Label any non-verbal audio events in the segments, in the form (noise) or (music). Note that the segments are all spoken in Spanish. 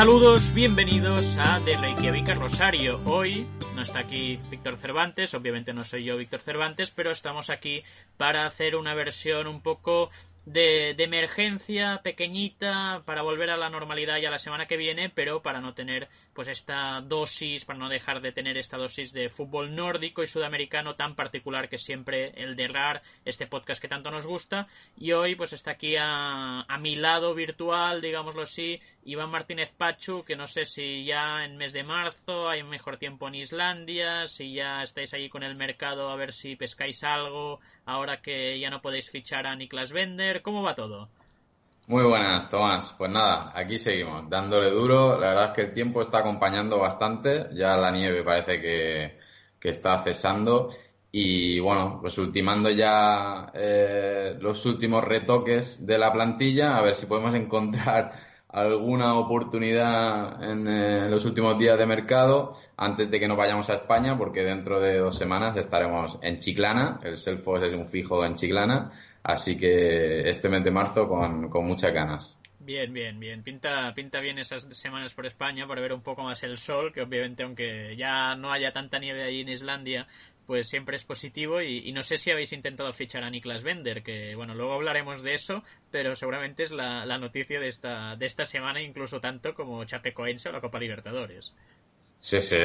Saludos, bienvenidos a De Reykjavik a Rosario. Hoy no está aquí Víctor Cervantes, obviamente no soy yo Víctor Cervantes, pero estamos aquí para hacer una versión un poco de, emergencia pequeñita para volver a la normalidad ya la semana que viene, pero para no tener pues esta dosis, para no dejar de tener esta dosis de fútbol nórdico y sudamericano tan particular que siempre el de RAR, este podcast que tanto nos gusta. Y hoy pues está aquí a, a mi lado virtual, digámoslo así, Iván Martínez Pachu, que no sé si ya en mes de marzo hay mejor tiempo en Islandia, si ya estáis allí con el mercado a ver si pescáis algo, ahora que ya no podéis fichar a Niklas Bender, ¿cómo va todo? Muy buenas, Tomás. Pues nada, aquí seguimos, dándole duro. La verdad es que el tiempo está acompañando bastante. Ya la nieve parece que, está cesando. Y bueno, pues ultimando ya eh, los últimos retoques de la plantilla, a ver si podemos (laughs) encontrar alguna oportunidad en eh, los últimos días de mercado antes de que nos vayamos a España, porque dentro de dos semanas estaremos en Chiclana. El Selfos es un fijo en Chiclana. Así que este mes de marzo con, con muchas ganas. Bien, bien, bien. Pinta, pinta bien esas semanas por España para ver un poco más el sol, que obviamente aunque ya no haya tanta nieve ahí en Islandia, pues siempre es positivo y, y, no sé si habéis intentado fichar a Niklas Bender, que bueno, luego hablaremos de eso, pero seguramente es la, la noticia de esta, de esta semana, incluso tanto como Chapecoense o la Copa Libertadores. Sí, sí,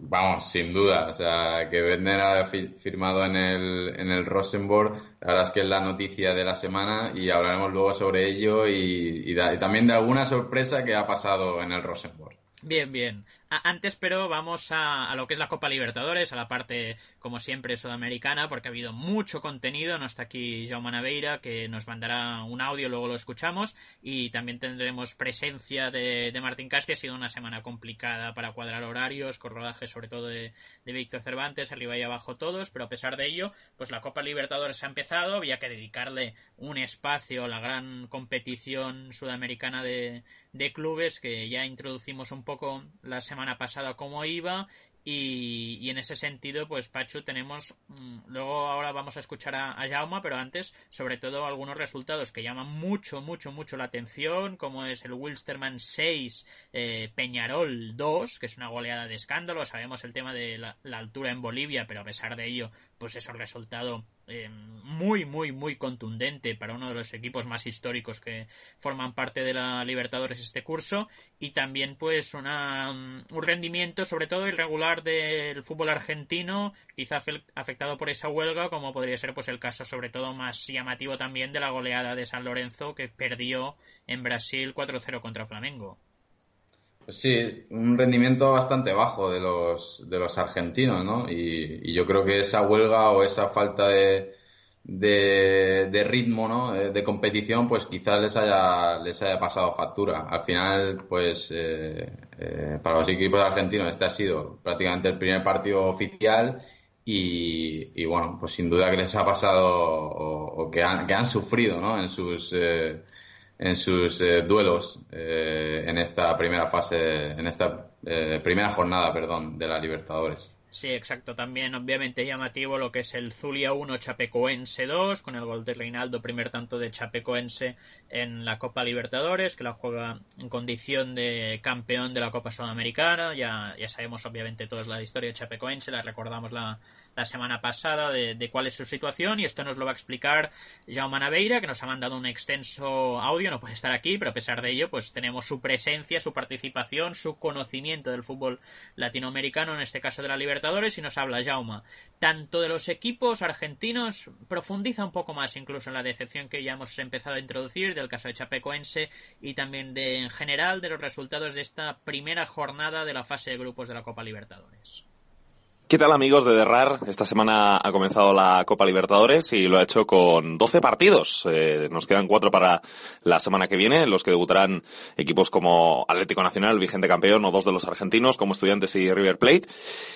vamos, sin duda. O sea, que Bender ha firmado en el, en el Rosenborg, la verdad es que es la noticia de la semana y hablaremos luego sobre ello y, y, da, y también de alguna sorpresa que ha pasado en el Rosenborg. Bien, bien. Antes, pero vamos a, a, lo que es la Copa Libertadores, a la parte, como siempre, sudamericana, porque ha habido mucho contenido. No está aquí Jaume Naveira, que nos mandará un audio, luego lo escuchamos. Y también tendremos presencia de, de Martín Casti. Ha sido una semana complicada para cuadrar horarios, con sobre todo de, de Víctor Cervantes, arriba y abajo todos. Pero a pesar de ello, pues la Copa Libertadores ha empezado. Había que dedicarle un espacio a la gran competición sudamericana de, de clubes, que ya introducimos un poco la semana pasada cómo iba y, en ese sentido, pues Pachu, tenemos. Mmm, luego ahora vamos a escuchar a, a pero antes, sobre todo, algunos resultados que llaman mucho, mucho, mucho la atención, como es el Wilstermann 6, eh, Peñarol 2, que es una goleada de escándalo. Sabemos el tema de la, altura en Bolivia, pero a pesar de ello, pues es un resultado eh, muy, muy, muy contundente para uno de los equipos más históricos que forman parte de la Libertadores este curso. Y también, pues, una, un rendimiento, sobre todo irregular del fútbol argentino, quizá afectado por esa huelga, como podría ser pues el caso sobre todo más llamativo también de la goleada de San Lorenzo que perdió en Brasil 4-0 contra Flamengo. Pues sí, un rendimiento bastante bajo de los, de los argentinos, ¿no? Y, y yo creo que esa huelga o esa falta de, de, de, ritmo, ¿no? De competición, pues quizás les haya, les haya pasado factura. Al final, pues, eh, eh, para los equipos argentinos este ha sido prácticamente el primer partido oficial y, y bueno, pues sin duda que les ha pasado o, o que, han, que han sufrido, ¿no? En sus, eh, en sus eh, duelos eh, en esta primera fase, en esta eh, primera jornada, perdón, de la Libertadores. Sí, exacto. También, obviamente, llamativo lo que es el Zulia 1, Chapecoense 2, con el gol de Reinaldo, primer tanto de Chapecoense en la Copa Libertadores, que la juega en condición de campeón de la Copa Sudamericana. Ya, sabemos, obviamente, todos la historia de Chapecoense, la recordamos la, la semana pasada de, de, cuál es su situación, y esto nos lo va a explicar Jaume Naveira, que nos ha mandado un extenso audio, no puede estar aquí, pero a pesar de ello, pues tenemos su presencia, su participación, su conocimiento del fútbol latinoamericano, en este caso de la Libertadores y nos habla Jauma. Tanto de los equipos argentinos, profundiza un poco más incluso en la decepción que ya hemos empezado a introducir del caso de Chapecoense y también en general de los resultados de esta primera jornada de la fase de grupos de la Copa Libertadores. ¿Qué tal amigos de Derrar? Esta semana ha comenzado la Copa Libertadores y lo ha hecho con 12 partidos. Eh, nos quedan cuatro para la semana que viene, los que debutarán equipos como Atlético Nacional, vigente campeón, o dos de los argentinos, como Estudiantes y River Plate.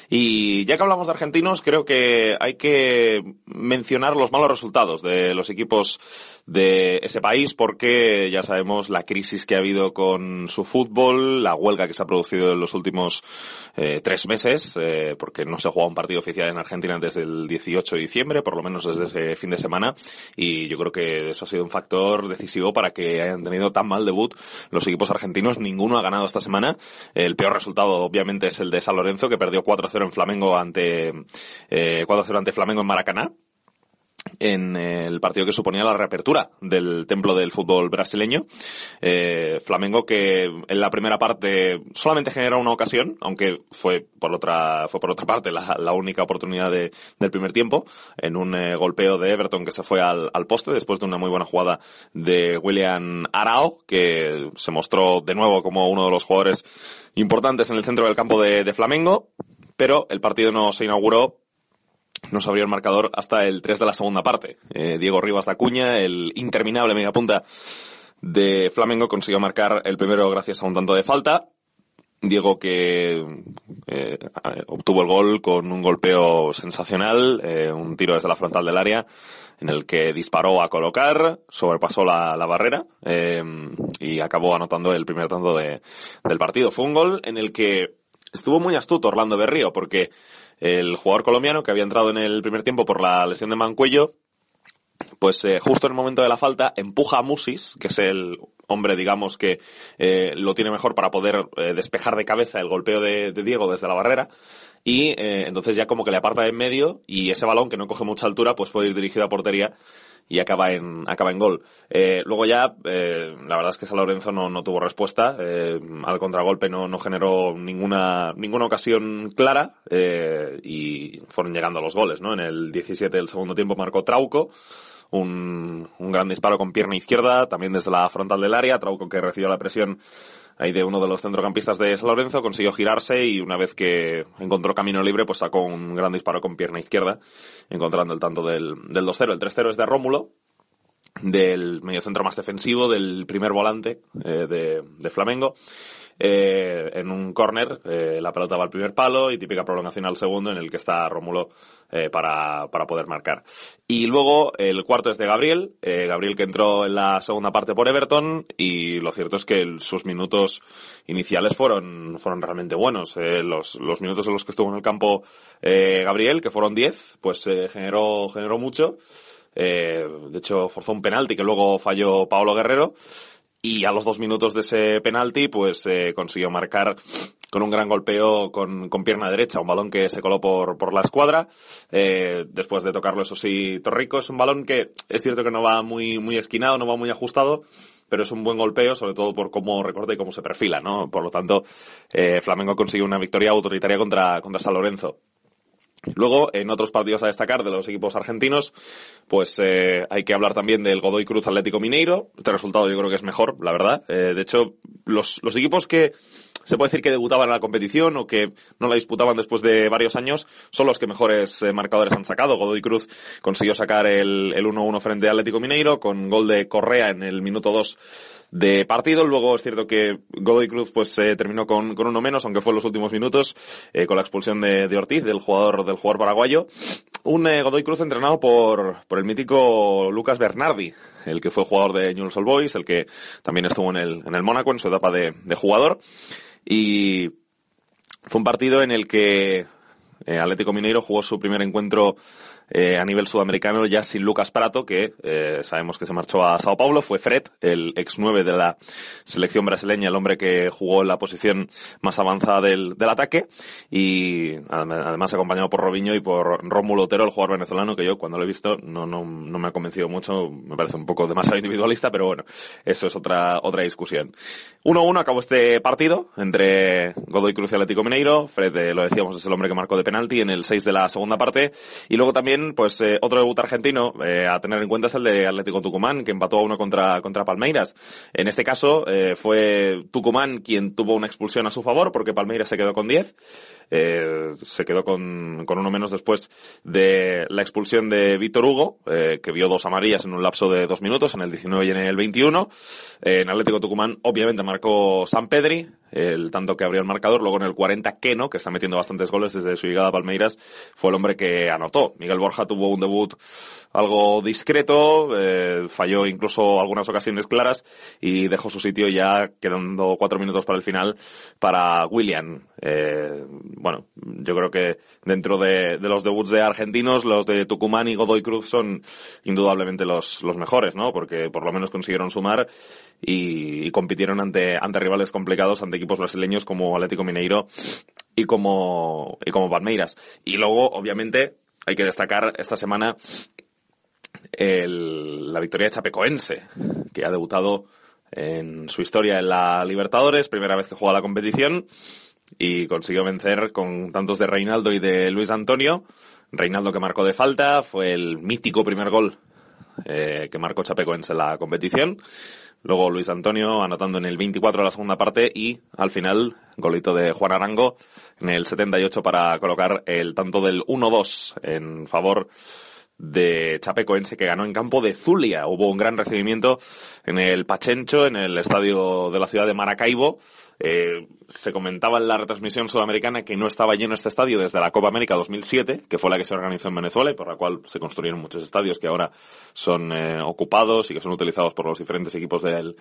Y ya que hablamos de argentinos, creo que hay que mencionar los malos resultados de los equipos de ese país porque ya sabemos la crisis que ha habido con su fútbol, la huelga que se ha producido en los últimos eh, tres meses, eh, porque no se ha jugado un partido oficial en Argentina desde el 18 de diciembre, por lo menos desde ese fin de semana, y yo creo que eso ha sido un factor decisivo para que hayan tenido tan mal debut los equipos argentinos. Ninguno ha ganado esta semana. El peor resultado, obviamente, es el de San Lorenzo, que perdió 4-0 en Flamengo ante, eh, 4-0 ante Flamengo en Maracaná en el partido que suponía la reapertura del templo del fútbol brasileño. Eh, Flamengo que en la primera parte solamente generó una ocasión, aunque fue por otra, fue por otra parte la, única oportunidad de, del primer tiempo, en un eh, golpeo de Everton que se fue al, al, poste después de una muy buena jugada de William Arao, que se mostró de nuevo como uno de los jugadores importantes en el centro del campo de, de Flamengo, pero el partido no se inauguró no se abrió el marcador hasta el 3 de la segunda parte. Eh, Diego Rivas da Cuña, el interminable mediapunta de Flamengo, consiguió marcar el primero gracias a un tanto de falta. Diego que eh, obtuvo el gol con un golpeo sensacional, eh, un tiro desde la frontal del área en el que disparó a colocar, sobrepasó la, la barrera y acabó anotando el primer tanto de, del partido. Fue un gol en el que estuvo muy astuto Orlando Berrío porque el jugador colombiano que había entrado en el primer tiempo por la lesión de Mancuello, pues eh, justo en el momento de la falta empuja a Musis, que es el hombre, digamos, que eh, lo tiene mejor para poder eh, despejar de cabeza el golpeo de, de Diego desde la barrera. Y entonces ya como que le aparta de en medio y ese balón que no coge mucha altura pues puede ir dirigido a portería y acaba en, acaba en gol. Eh, luego ya, eh, la verdad es que San Lorenzo no, no tuvo respuesta. Eh, al contragolpe no, no generó ninguna, ninguna ocasión clara y fueron llegando los goles, ¿no? En el 17 del segundo tiempo marcó Trauco. Un, un gran disparo con pierna izquierda, también desde la frontal del área. Trauco que recibió la presión ahí de uno de los centrocampistas de San Lorenzo, consiguió girarse y una vez que encontró camino libre, pues sacó un gran disparo con pierna izquierda, encontrando el tanto del, del 2-0. El 3-0 es de Rómulo, del mediocentro más defensivo, del primer volante eh, de, de Flamengo eh, en un córner, eh, la pelota va al primer palo y típica prolongación al segundo en el que está Rómulo eh, para, para poder marcar. Y luego el cuarto es de Gabriel, eh, Gabriel que entró en la segunda parte por Everton y lo cierto es que sus minutos iniciales fueron, fueron realmente buenos. Eh, los, los minutos en los que estuvo en el campo eh, Gabriel, que fueron 10, pues generó, generó mucho. Eh, de hecho, forzó un penalti que luego falló Paolo Guerrero y a los dos minutos de ese penalti pues eh, consiguió marcar con un gran golpeo con, con, pierna derecha, un balón que se coló por, por la escuadra, eh, después de tocarlo eso sí Torrico, es un balón que es cierto que no va muy, muy esquinado, no va muy ajustado, pero es un buen golpeo, sobre todo por cómo recorta y cómo se perfila, ¿no? Por lo tanto, eh, Flamengo consigue una victoria autoritaria contra, contra San Lorenzo. Luego, en otros partidos a destacar de los equipos argentinos, pues eh, hay que hablar también del Godoy Cruz Atlético Mineiro. Este resultado yo creo que es mejor, la verdad. Eh, de hecho, los, los equipos que se puede decir que debutaban en la competición o que no la disputaban después de varios años, son los que mejores eh, marcadores han sacado. Godoy Cruz consiguió sacar el, el 1-1 frente a Atlético Mineiro con gol de Correa en el minuto 2 de partido. Luego es cierto que Godoy Cruz pues eh, terminó con, con, uno menos, aunque fue en los últimos minutos, eh, con la expulsión de, de, Ortiz, del jugador, del jugador paraguayo. Un eh, Godoy Cruz entrenado por, por el mítico Lucas Bernardi, el que fue jugador de Newell's Old Boys, el que también estuvo en el, en el Mónaco en su etapa de, de jugador. Y fue un partido en el que eh, Atlético Mineiro jugó su primer encuentro eh, a nivel sudamericano ya sin Lucas Prato, que eh, sabemos que se marchó a Sao Paulo, fue Fred, el ex 9 de la selección brasileña, el hombre que jugó en la posición más avanzada del, del ataque, y además acompañado por Robinho y por Rómulo Otero, el jugador venezolano, que yo cuando lo he visto no, no, no me ha convencido mucho, me parece un poco demasiado individualista, pero bueno, eso es otra, otra discusión. 1-1 acabó este partido entre Godoy Cruz y Atlético Mineiro, Fred, eh, lo decíamos, es el hombre que marcó de penalti en el 6 de la segunda parte, y luego también pues eh, otro debut argentino eh, a tener en cuenta es el de Atlético Tucumán, que empató a uno contra, contra Palmeiras. En este caso eh, fue Tucumán quien tuvo una expulsión a su favor, porque Palmeiras se quedó con 10. Eh, se quedó con, con, uno menos después de la expulsión de Víctor Hugo, que vio dos amarillas en un lapso de dos minutos, en el 19 y en el 21. Eh, en Atlético Tucumán, obviamente, marcó San Pedri, el tanto que abrió el marcador. Luego en el 40, Keno, que está metiendo bastantes goles desde su llegada a Palmeiras, fue el hombre que anotó. Miguel Borja tuvo un debut algo discreto, eh, falló incluso algunas ocasiones claras y dejó su sitio ya quedando cuatro minutos para el final para William. Eh, bueno, yo creo que dentro de, los debuts de argentinos, los de Tucumán y Godoy Cruz son indudablemente los, los mejores, ¿no? Porque por lo menos consiguieron sumar y, compitieron ante, ante rivales complicados, ante equipos brasileños como Atlético Mineiro y como, y como Palmeiras. Y luego, obviamente, hay que destacar esta semana el, la victoria de Chapecoense, que ha debutado en su historia en la Libertadores, primera vez que juega la competición, y consiguió vencer con tantos de Reinaldo y de Luis Antonio. Reinaldo que marcó de falta, fue el mítico primer gol eh, que marcó Chapecoense en la competición. Luego Luis Antonio anotando en el 24 de la segunda parte y al final golito de Juan Arango en el 78 para colocar el tanto del 1-2 en favor de Chapecoense que ganó en campo de Zulia. Hubo un gran recibimiento en el Pachencho, en el estadio de la ciudad de Maracaibo. Eh, se comentaba en la retransmisión sudamericana que no estaba lleno este estadio desde la Copa América 2007, que fue la que se organizó en Venezuela y por la cual se construyeron muchos estadios que ahora son eh, ocupados y que son utilizados por los diferentes equipos del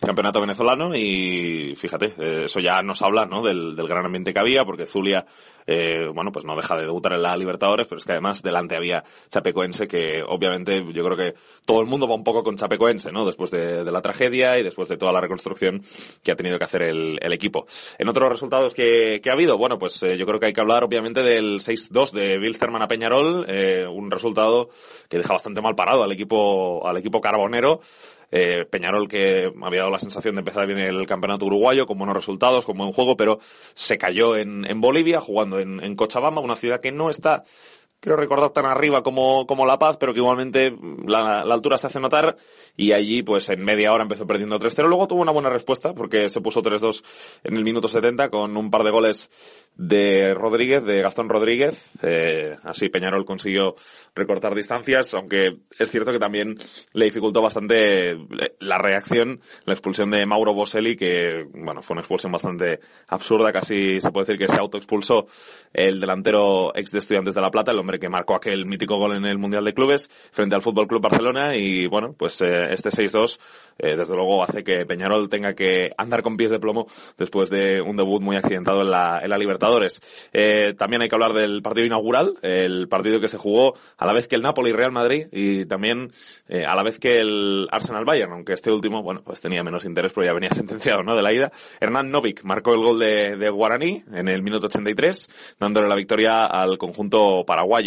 campeonato venezolano. Y fíjate, eh, eso ya nos habla ¿no? del, gran ambiente que había, porque Zulia, eh, bueno, pues no deja de debutar en la Libertadores, pero es que además delante había Chapecoense, que obviamente yo creo que todo el mundo va un poco con Chapecoense, ¿no? Después de, la tragedia y después de toda la reconstrucción que ha tenido que hacer el equipo. En otros resultados que, que ha habido, bueno, pues eh, yo creo que hay que hablar obviamente del 6-2 de Wilstermann a Peñarol, eh, un resultado que deja bastante mal parado al equipo, al equipo carbonero. Eh, Peñarol que había dado la sensación de empezar bien el campeonato uruguayo con buenos resultados, con buen juego, pero se cayó en, en Bolivia jugando en, en Cochabamba, una ciudad que no está creo recordar tan arriba como, como La Paz, pero que igualmente la, altura se hace notar y allí pues en media hora empezó perdiendo 3-0. Luego tuvo una buena respuesta porque se puso 3-2 en el minuto 70 con un par de goles de Rodríguez, de Gastón Rodríguez. Eh, así Peñarol consiguió recortar distancias, aunque es cierto que también le dificultó bastante eh, la reacción, la expulsión de Mauro Boselli, que bueno, fue una expulsión bastante absurda, casi se puede decir que se autoexpulsó el delantero ex de Estudiantes de La Plata, que marcó aquel mítico gol en el Mundial de Clubes frente al Fútbol Club Barcelona y bueno, pues eh, este 6-2 eh, desde luego hace que Peñarol tenga que andar con pies de plomo después de un debut muy accidentado en la, en la Libertadores. Eh, también hay que hablar del partido inaugural, el partido que se jugó a la vez que el Napoli Real Madrid y también eh, a la vez que el Arsenal Bayern, aunque este último, bueno, pues tenía menos interés porque ya venía (laughs) sentenciado, ¿no? De la ida. Hernán Novik marcó el gol de, de Guaraní en el minuto 83, dándole la victoria al conjunto paraguayo.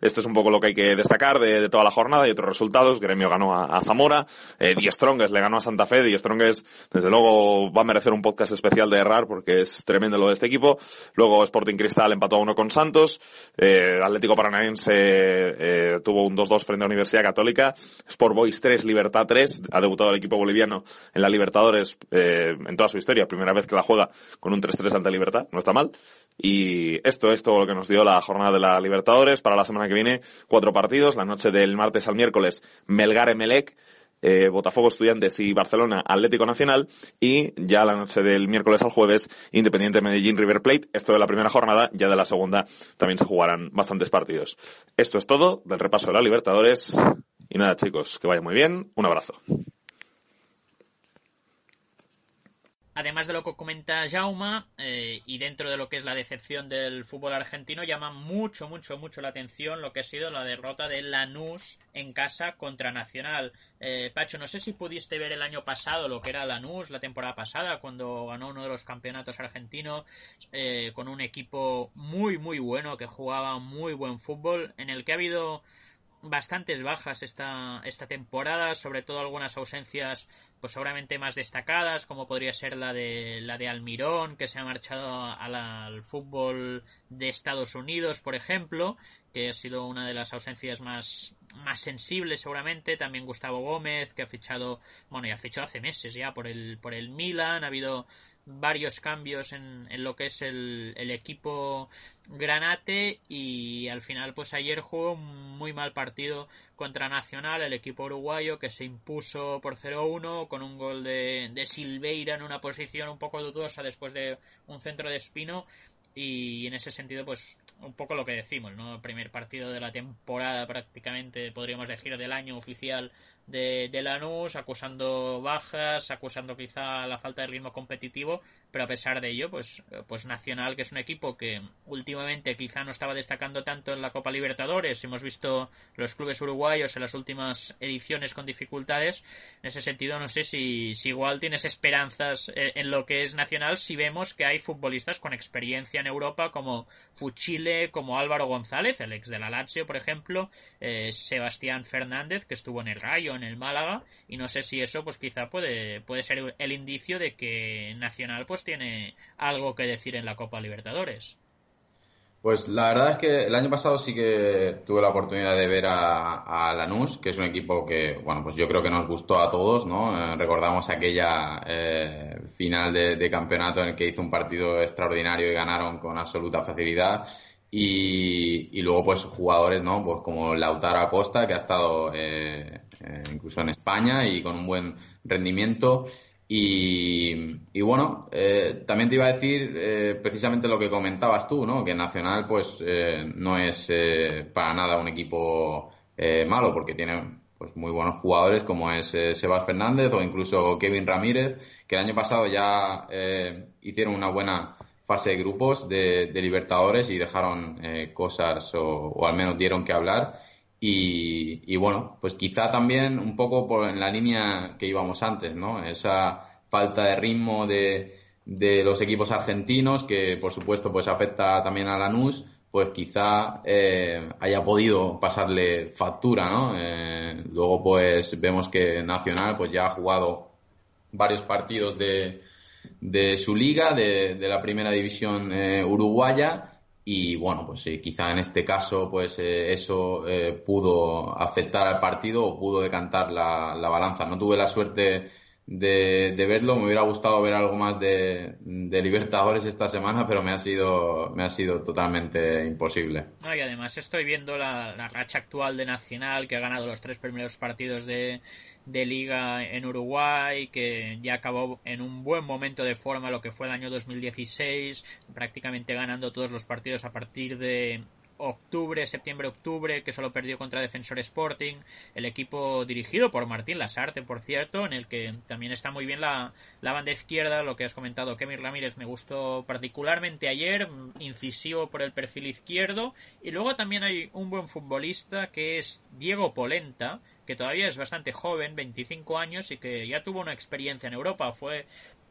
Esto es un poco lo que hay que destacar de, toda la jornada. Y otros resultados. Gremio ganó a, Zamora, eh, Die le ganó a Santa Fe, Die Strongest desde luego va a merecer un podcast especial de errar porque es tremendo lo de este equipo. Luego Sporting Cristal empató a uno con Santos, eh, Atlético Paranaense eh, tuvo un 2-2 frente a Universidad Católica, Sport Boys 3, Libertad 3, ha debutado el equipo boliviano en la Libertadores eh, en toda su historia, primera vez que la juega con un 3-3 ante Libertad, no está mal. Y esto es todo lo que nos dio la jornada de la Libertadores. Para la semana que viene, cuatro partidos. La noche del martes al miércoles, Melgar Emelec, eh, Botafogo Estudiantes y Barcelona Atlético Nacional. Y ya la noche del miércoles al jueves, Independiente Medellín River Plate. Esto de la primera jornada. Ya de la segunda también se jugarán bastantes partidos. Esto es todo del repaso de la Libertadores. Y nada, chicos, que vaya muy bien. Un abrazo. Además de lo que comenta Jauma, eh, y dentro de lo que es la decepción del fútbol argentino, llama mucho, mucho, mucho la atención lo que ha sido la derrota de Lanús en casa contra Nacional. Eh, Pacho, no sé si pudiste ver el año pasado lo que era Lanús, la temporada pasada, cuando ganó uno de los campeonatos argentinos, eh, con un equipo muy, muy bueno, que jugaba muy buen fútbol, en el que ha habido bastantes bajas esta, esta temporada, sobre todo algunas ausencias pues seguramente más destacadas, como podría ser la de la de Almirón, que se ha marchado al fútbol de Estados Unidos, por ejemplo, que ha sido una de las ausencias más más sensible seguramente. También Gustavo Gómez, que ha fichado, bueno, ya fichado hace meses ya por el, por el Milan. Ha habido varios cambios en, en lo que es el, el, equipo granate y al final pues ayer jugó un muy mal partido contra Nacional el equipo uruguayo que se impuso por 0-1 con un gol de, de Silveira en una posición un poco dudosa después de un centro de Espino y en ese sentido pues un poco lo que decimos, ¿no? Primer partido de la temporada prácticamente, podríamos decir, del año oficial de, de Lanús, acusando bajas, acusando quizá la falta de ritmo competitivo, pero a pesar de ello, pues, pues Nacional, que es un equipo que últimamente quizá no estaba destacando tanto en la Copa Libertadores, hemos visto los clubes uruguayos en las últimas ediciones con dificultades, en ese sentido no sé si, igual tienes esperanzas en lo que es Nacional si vemos que hay futbolistas con experiencia en Europa como Fuchile, como Álvaro González, el ex de la Lazio, por ejemplo, eh, Sebastián Fernández, que estuvo en el Rayo, en el Málaga y no sé si eso pues quizá puede, puede ser el indicio de que Nacional pues tiene algo que decir en la Copa Libertadores. Pues la verdad es que el año pasado sí que tuve la oportunidad de ver a, Lanús, que es un equipo que, bueno, pues yo creo que nos gustó a todos, ¿no? Eh, recordamos aquella eh, final de, de, campeonato en el que hizo un partido extraordinario y ganaron con absoluta facilidad. Y, luego, pues, jugadores, ¿no? Pues como Lautaro Acosta, que ha estado eh, eh, incluso en España y con un buen rendimiento. Y, y bueno, eh, también te iba a decir eh, precisamente lo que comentabas tú, ¿no? Que Nacional, pues, eh, no es eh, para nada un equipo malo, porque tiene pues muy buenos jugadores como es Sebas Fernández o incluso Kevin Ramírez, que el año pasado ya hicieron una buena fase de grupos de, Libertadores y dejaron eh, cosas o, al menos dieron que hablar. Y, bueno, pues quizá también un poco por, en la línea que íbamos antes, ¿no? Esa falta de ritmo de, de los equipos argentinos que por supuesto pues afecta también a Lanús, pues quizá eh, haya podido pasarle factura, ¿no? Eh, luego pues vemos que Nacional pues ya ha jugado varios partidos de, de su liga, de, de la primera división eh, uruguaya. Y bueno, pues eh, quizá en este caso, pues eh, eso pudo afectar al partido o pudo decantar la, la balanza. No tuve la suerte de, de, verlo. Me hubiera gustado ver algo más de, de, Libertadores esta semana, pero me ha sido, me ha sido totalmente imposible. y además estoy viendo la, la, racha actual de Nacional, que ha ganado los tres primeros partidos de, de Liga en Uruguay, que ya acabó en un buen momento de forma lo que fue el año 2016, prácticamente ganando todos los partidos a partir de octubre, septiembre-octubre, que solo perdió contra Defensor Sporting, el equipo dirigido por Martín Lasarte, por cierto, en el que también está muy bien la, la banda izquierda, lo que has comentado, Kemir Ramírez me gustó particularmente ayer, incisivo por el perfil izquierdo, y luego también hay un buen futbolista que es Diego Polenta, que todavía es bastante joven, 25 años, y que ya tuvo una experiencia en Europa, fue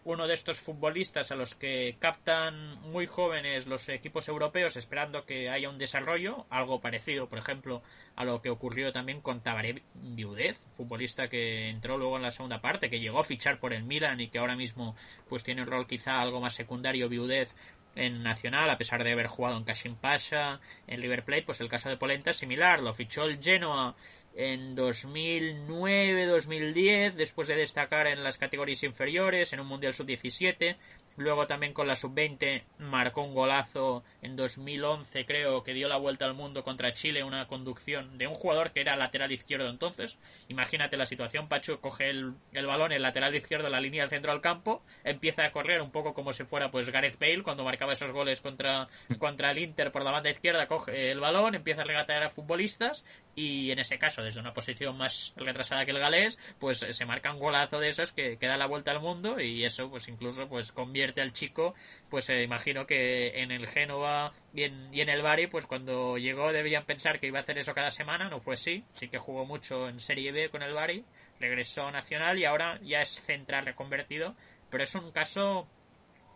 uno de estos futbolistas a los que captan muy jóvenes los equipos europeos esperando que haya un desarrollo, algo parecido, por ejemplo, a lo que ocurrió también con Tabaré Viudez, futbolista que entró luego en la segunda parte, que llegó a fichar por el Milan y que ahora mismo pues tiene un rol quizá algo más secundario. Viudez en Nacional, a pesar de haber jugado en Kashim Pasha, en Liverpool, pues el caso de Polenta es similar, lo fichó el Genoa en 2009-2010, después de destacar en las categorías inferiores, en un Mundial Sub-17, luego también con la Sub-20 marcó un golazo en 2011, creo, que dio la vuelta al mundo contra Chile, una conducción de un jugador que era lateral izquierdo entonces. Imagínate la situación, Pacho coge el, el balón, el lateral izquierdo, la línea del centro al campo, empieza a correr un poco como si fuera pues Gareth Bale cuando marcaba esos goles contra, (laughs) contra el Inter por la banda izquierda, coge el balón, empieza a regatear a futbolistas y en ese caso desde una posición más retrasada que el galés, pues se marca un golazo de esos que, que da la vuelta al mundo y eso pues incluso pues convierte al chico, pues eh, imagino que en el Génova y en, y en el Bari, pues cuando llegó debían pensar que iba a hacer eso cada semana, no fue así, sí que jugó mucho en Serie B con el Bari, regresó Nacional y ahora ya es central reconvertido, pero es un caso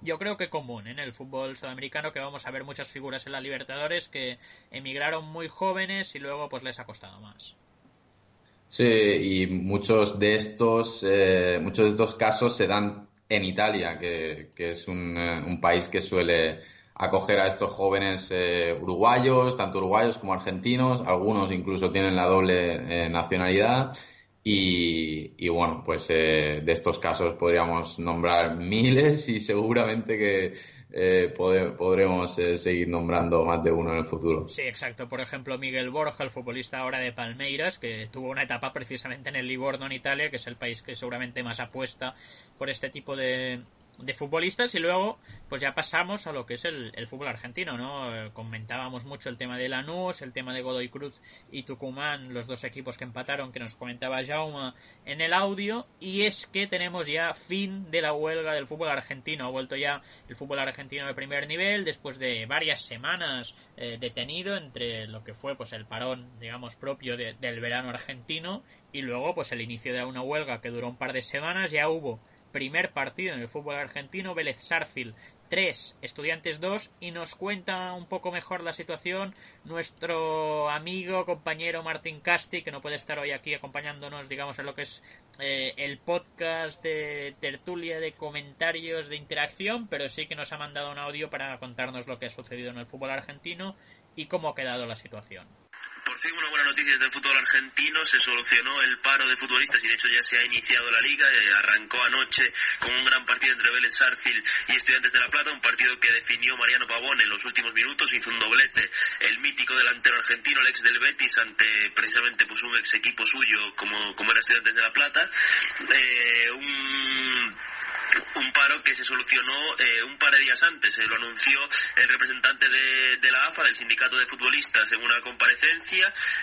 yo creo que común en el fútbol sudamericano que vamos a ver muchas figuras en la Libertadores que emigraron muy jóvenes y luego pues les ha costado más. Sí, y muchos de estos, eh, muchos de estos casos se dan en Italia, que, que es un, eh, un, país que suele acoger a estos jóvenes eh, uruguayos, tanto uruguayos como argentinos, algunos incluso tienen la doble eh, nacionalidad. Y, bueno, pues de estos casos podríamos nombrar miles y seguramente que eh, podremos eh, seguir nombrando más de uno en el futuro. Sí, exacto. Por ejemplo, Miguel Borja, el futbolista ahora de Palmeiras, que tuvo una etapa precisamente en el Livorno, en Italia, que es el país que seguramente más apuesta por este tipo de, de futbolistas y luego pues ya pasamos a lo que es el, fútbol argentino, ¿no? Eh, comentábamos mucho el tema de Lanús, el tema de Godoy Cruz y Tucumán, los dos equipos que empataron que nos comentaba Jaume en el audio y es que tenemos ya fin de la huelga del fútbol argentino, ha vuelto ya el fútbol argentino de primer nivel después de varias semanas eh, detenido entre lo que fue pues el parón digamos propio del verano argentino y luego pues el inicio de una huelga que duró un par de semanas, ya hubo primer partido en el fútbol argentino, Vélez Sarfield 3, Estudiantes 2 y nos cuenta un poco mejor la situación nuestro amigo, compañero Martín Casti, que no puede estar hoy aquí acompañándonos, digamos, en lo que es eh, el podcast de tertulia, de comentarios, de interacción, pero sí que nos ha mandado un audio para contarnos lo que ha sucedido en el fútbol argentino y cómo ha quedado la situación por fin una buena noticia desde el fútbol argentino, se solucionó el paro de futbolistas y de hecho ya se ha iniciado la liga, eh, arrancó anoche con un gran partido entre Vélez Sarfield y Estudiantes de La Plata, un partido que definió Mariano Pavón en los últimos minutos, hizo un doblete, el mítico delantero argentino, el ex del Betis, ante precisamente pues un ex equipo suyo como, como era Estudiantes de La Plata, eh, un paro que se solucionó eh, un par de días antes. lo anunció el representante de, de, la AFA, del sindicato de futbolistas, en una comparecencia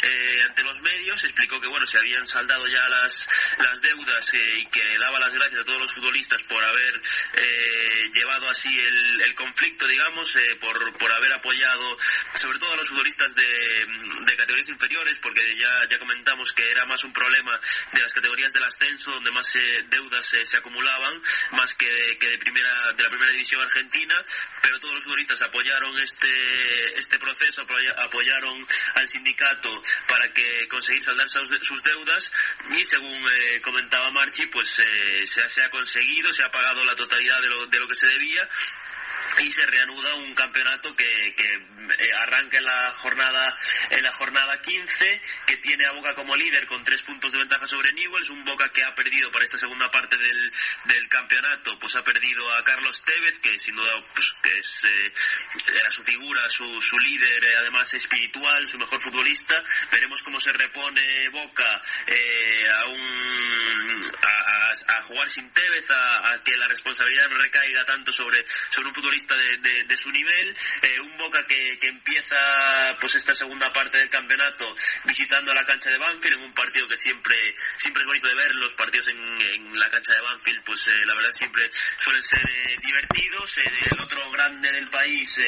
eh, ante los medios. Explicó que bueno se habían saldado ya las, las deudas eh, y que daba las gracias a todos los futbolistas por haber llevado así el, el conflicto, digamos, por, por haber apoyado sobre todo a los futbolistas de, de categorías inferiores, porque ya, ya comentamos que era más un problema de las categorías del ascenso, donde más deudas se acumulaban más que que de primera de la primera división argentina, pero todos los futbolistas apoyaron este este proceso, apoyaron al sindicato para que conseguir saldar sus deudas. Y según eh, comentaba Marchi, pues eh, se, se, ha conseguido, se ha pagado la totalidad de lo, de lo que se debía y se reanuda un campeonato que, que eh, arranca en la jornada en la jornada 15 que tiene a Boca como líder con tres puntos de ventaja sobre Newells un Boca que ha perdido para esta segunda parte del, del campeonato. Pues ha perdido a Carlos Tevez que sin duda pues es, eh, era su figura su, su líder eh, además espiritual su mejor futbolista. Veremos cómo se repone Boca a un a, jugar sin Tevez a, a, que la responsabilidad no recaiga tanto sobre sobre un futbolista de, su nivel, eh, un Boca que, que, empieza pues esta segunda parte del campeonato visitando la cancha de Banfield en un partido que siempre siempre es bonito de ver, los partidos en, en la cancha de Banfield pues eh, la verdad siempre suelen ser eh, divertidos, el otro grande del país,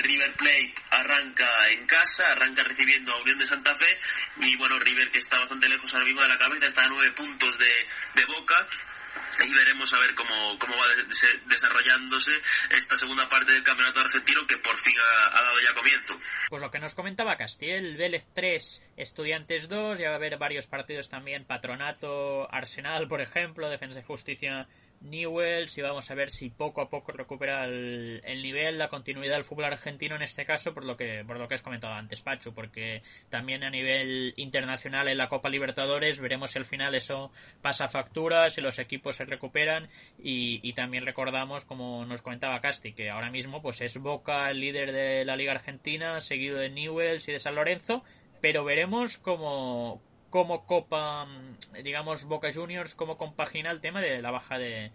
River Plate, arranca en casa, arranca recibiendo a Unión de Santa Fe y bueno, River que está bastante lejos ahora mismo de la cabeza, está a nueve puntos de, de Boca y veremos a ver cómo, cómo va desarrollándose esta segunda parte del campeonato argentino que por fin ha, dado ya comienzo. Pues lo que nos comentaba Castiel, Vélez 3, Estudiantes 2, ya va a haber varios partidos también, Patronato, Arsenal, por ejemplo, Defensa y Justicia Newells y vamos a ver si poco a poco recupera el, nivel, la continuidad del fútbol argentino en este caso por lo que por lo que has comentado antes Pachu, porque también a nivel internacional en la Copa Libertadores veremos si al final eso pasa factura, si los equipos se recuperan y, también recordamos como nos comentaba Casti que ahora mismo pues es Boca el líder de la Liga Argentina seguido de Newells y de San Lorenzo pero veremos cómo, cómo copa, mm, digamos, Boca Juniors, cómo compagina el tema de la baja de,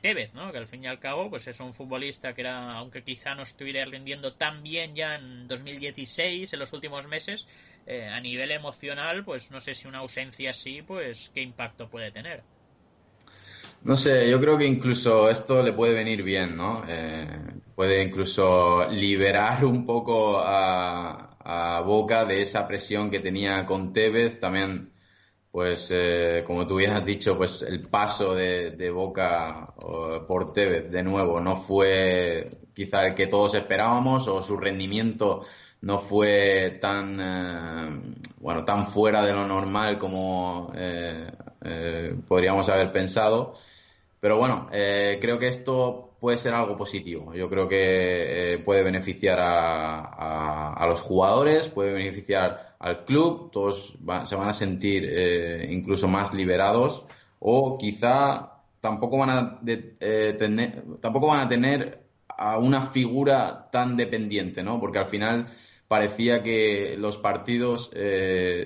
Tevez, ¿no? Que al fin y al cabo, pues es un futbolista que era, aunque quizá no estuviera rindiendo tan bien ya en 2016, en los últimos meses, eh, a nivel emocional, pues no sé si una ausencia así, pues qué impacto puede tener. No sé, yo creo que incluso esto le puede venir bien, ¿no? Eh, puede incluso liberar un poco a, a Boca de esa presión que tenía con Tevez. También, pues, eh, como tú bien has dicho, pues el paso de, Boca por Tevez de nuevo no fue quizá el que todos esperábamos o su rendimiento no fue tan, eh, bueno, tan fuera de lo normal como eh, podríamos haber pensado. Pero bueno, creo que esto puede ser algo positivo. Yo creo que eh, puede beneficiar a, a, los jugadores, puede beneficiar al club, todos se van a sentir eh, incluso más liberados o quizá tampoco van a eh, tener, tampoco van a tener a una figura tan dependiente, ¿no? Porque al final parecía que los partidos,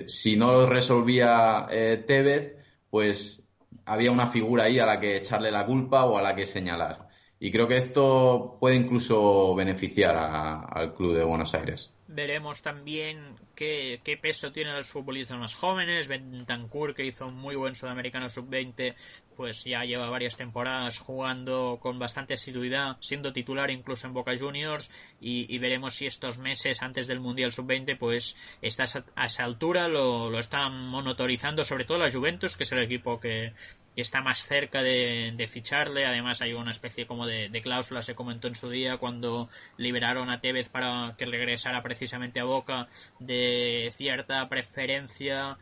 si no los resolvía Tevez, pues había una figura ahí a la que echarle la culpa o a la que señalar. Y creo que esto puede incluso beneficiar al club de Buenos Aires. Veremos también qué, qué, peso tienen los futbolistas más jóvenes. Bentancur, que hizo un muy buen sudamericano sub-20, pues ya lleva varias temporadas jugando con bastante asiduidad, siendo titular incluso en Boca Juniors. Y, veremos si estos meses antes del Mundial sub-20, pues está a esa altura, lo, lo están monitorizando, sobre todo la Juventus, que es el equipo que, que está más cerca de, ficharle. Además, hay una especie como de, cláusula, se comentó en su día, cuando liberaron a Tevez para que regresara precisamente a Boca, de cierta preferencia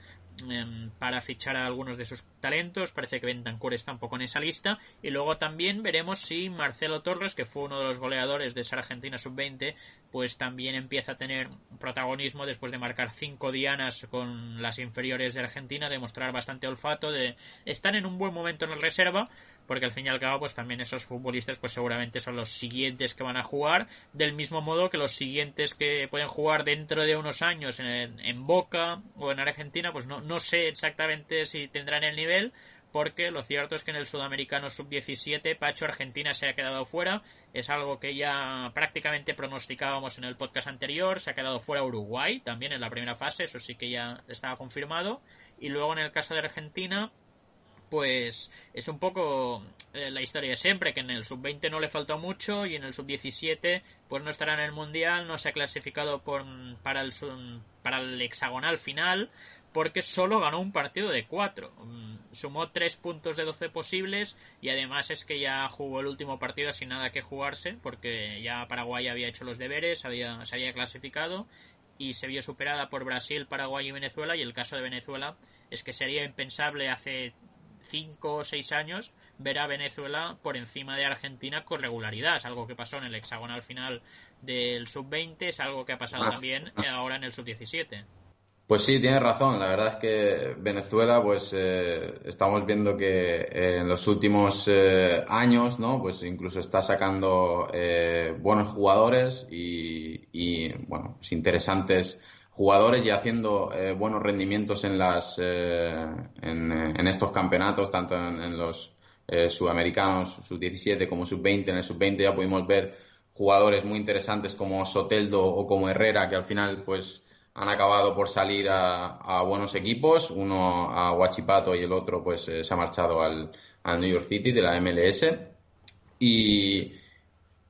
para fichar a algunos de sus talentos. Parece que Bentancur está un poco en esa lista. Y luego también veremos si Marcelo Torres, que fue uno de los goleadores de esa Argentina sub-20, pues también empieza a tener protagonismo después de marcar cinco dianas con las inferiores de Argentina, de mostrar bastante olfato, de estar en un buen momento en la reserva, porque al fin y al cabo, pues también esos futbolistas, pues seguramente son los siguientes que van a jugar, del mismo modo que los siguientes que pueden jugar dentro de unos años en, en Boca o en Argentina, pues no, no sé exactamente si tendrán el nivel, porque lo cierto es que en el sudamericano sub-17 Pacho Argentina se ha quedado fuera, es algo que ya prácticamente pronosticábamos en el podcast anterior, se ha quedado fuera Uruguay también en la primera fase, eso sí que ya estaba confirmado, y luego en el caso de Argentina pues es un poco eh, la historia de siempre, que en el sub-20 no le faltó mucho y en el sub-17 pues no estará en el mundial, no se ha clasificado por, para, el, para el hexagonal final, porque solo ganó un partido de cuatro. Mm, sumó tres puntos de doce posibles y además es que ya jugó el último partido sin nada que jugarse, porque ya Paraguay había hecho los deberes, había, se había clasificado y se vio superada por Brasil, Paraguay y Venezuela. Y el caso de Venezuela es que sería impensable hace cinco o seis años ver a Venezuela por encima de Argentina con regularidad. Es algo que pasó en el hexagonal final del sub-20, es algo que ha pasado también ahora en el sub-17. Pues sí, tienes razón. La verdad es que Venezuela, pues eh, estamos viendo que eh, en los últimos eh, años, ¿no? Pues incluso está sacando buenos jugadores y, bueno, pues interesantes jugadores y haciendo buenos rendimientos en las en, estos campeonatos, tanto en, en los sudamericanos sub 17 como sub 20. En el sub 20 ya pudimos ver jugadores muy interesantes como Soteldo o como Herrera, que al final, pues han acabado por salir a, buenos equipos, uno a Huachipato y el otro pues eh, se ha marchado al, New York City de la MLS. Y,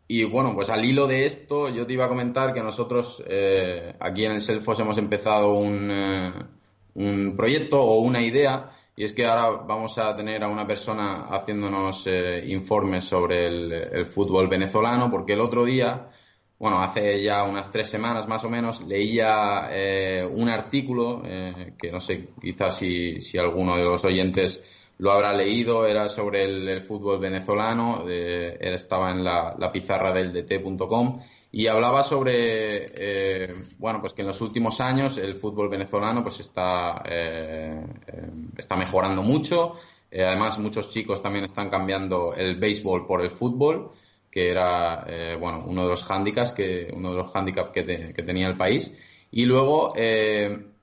y, bueno, pues al hilo de esto yo te iba a comentar que nosotros eh, aquí en el Selfos hemos empezado un, eh, un proyecto o una idea y es que ahora vamos a tener a una persona haciéndonos informes sobre el, el fútbol venezolano porque el otro día bueno, hace ya unas tres semanas más o menos, leía eh, un artículo eh, que no sé, quizás si, si, alguno de los oyentes lo habrá leído, era sobre el, fútbol venezolano, eh, estaba en la, la, pizarra del dt.com y hablaba sobre, eh, bueno, pues que en los últimos años el fútbol venezolano pues está, está mejorando mucho, además muchos chicos también están cambiando el béisbol por el fútbol que era eh, bueno uno de los handicaps que uno de los handicaps que, tenía el país. Y luego eh,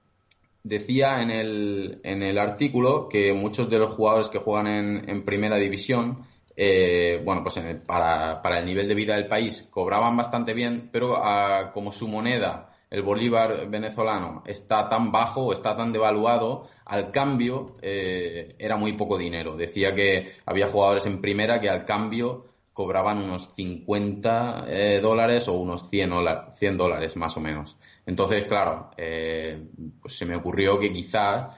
decía en el, en el artículo que muchos de los jugadores que juegan en, primera división eh, bueno pues para, para el nivel de vida del país cobraban bastante bien pero ah, como su moneda el bolívar venezolano está tan bajo está tan devaluado, al cambio era muy poco dinero. Decía que había jugadores en primera que al cambio cobraban unos 50 eh, dólares o unos 100, 100 dólares más o menos. Entonces, claro, eh, pues se me ocurrió que quizás,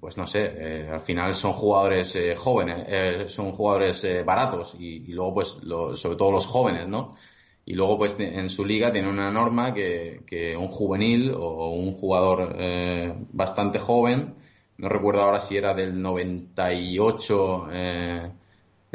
pues no sé, eh, al final son jugadores jóvenes, son jugadores baratos y, luego pues sobre todo los jóvenes, ¿no? Y luego pues en su liga tiene una norma que, que un juvenil o un jugador bastante joven, no recuerdo ahora si era del 98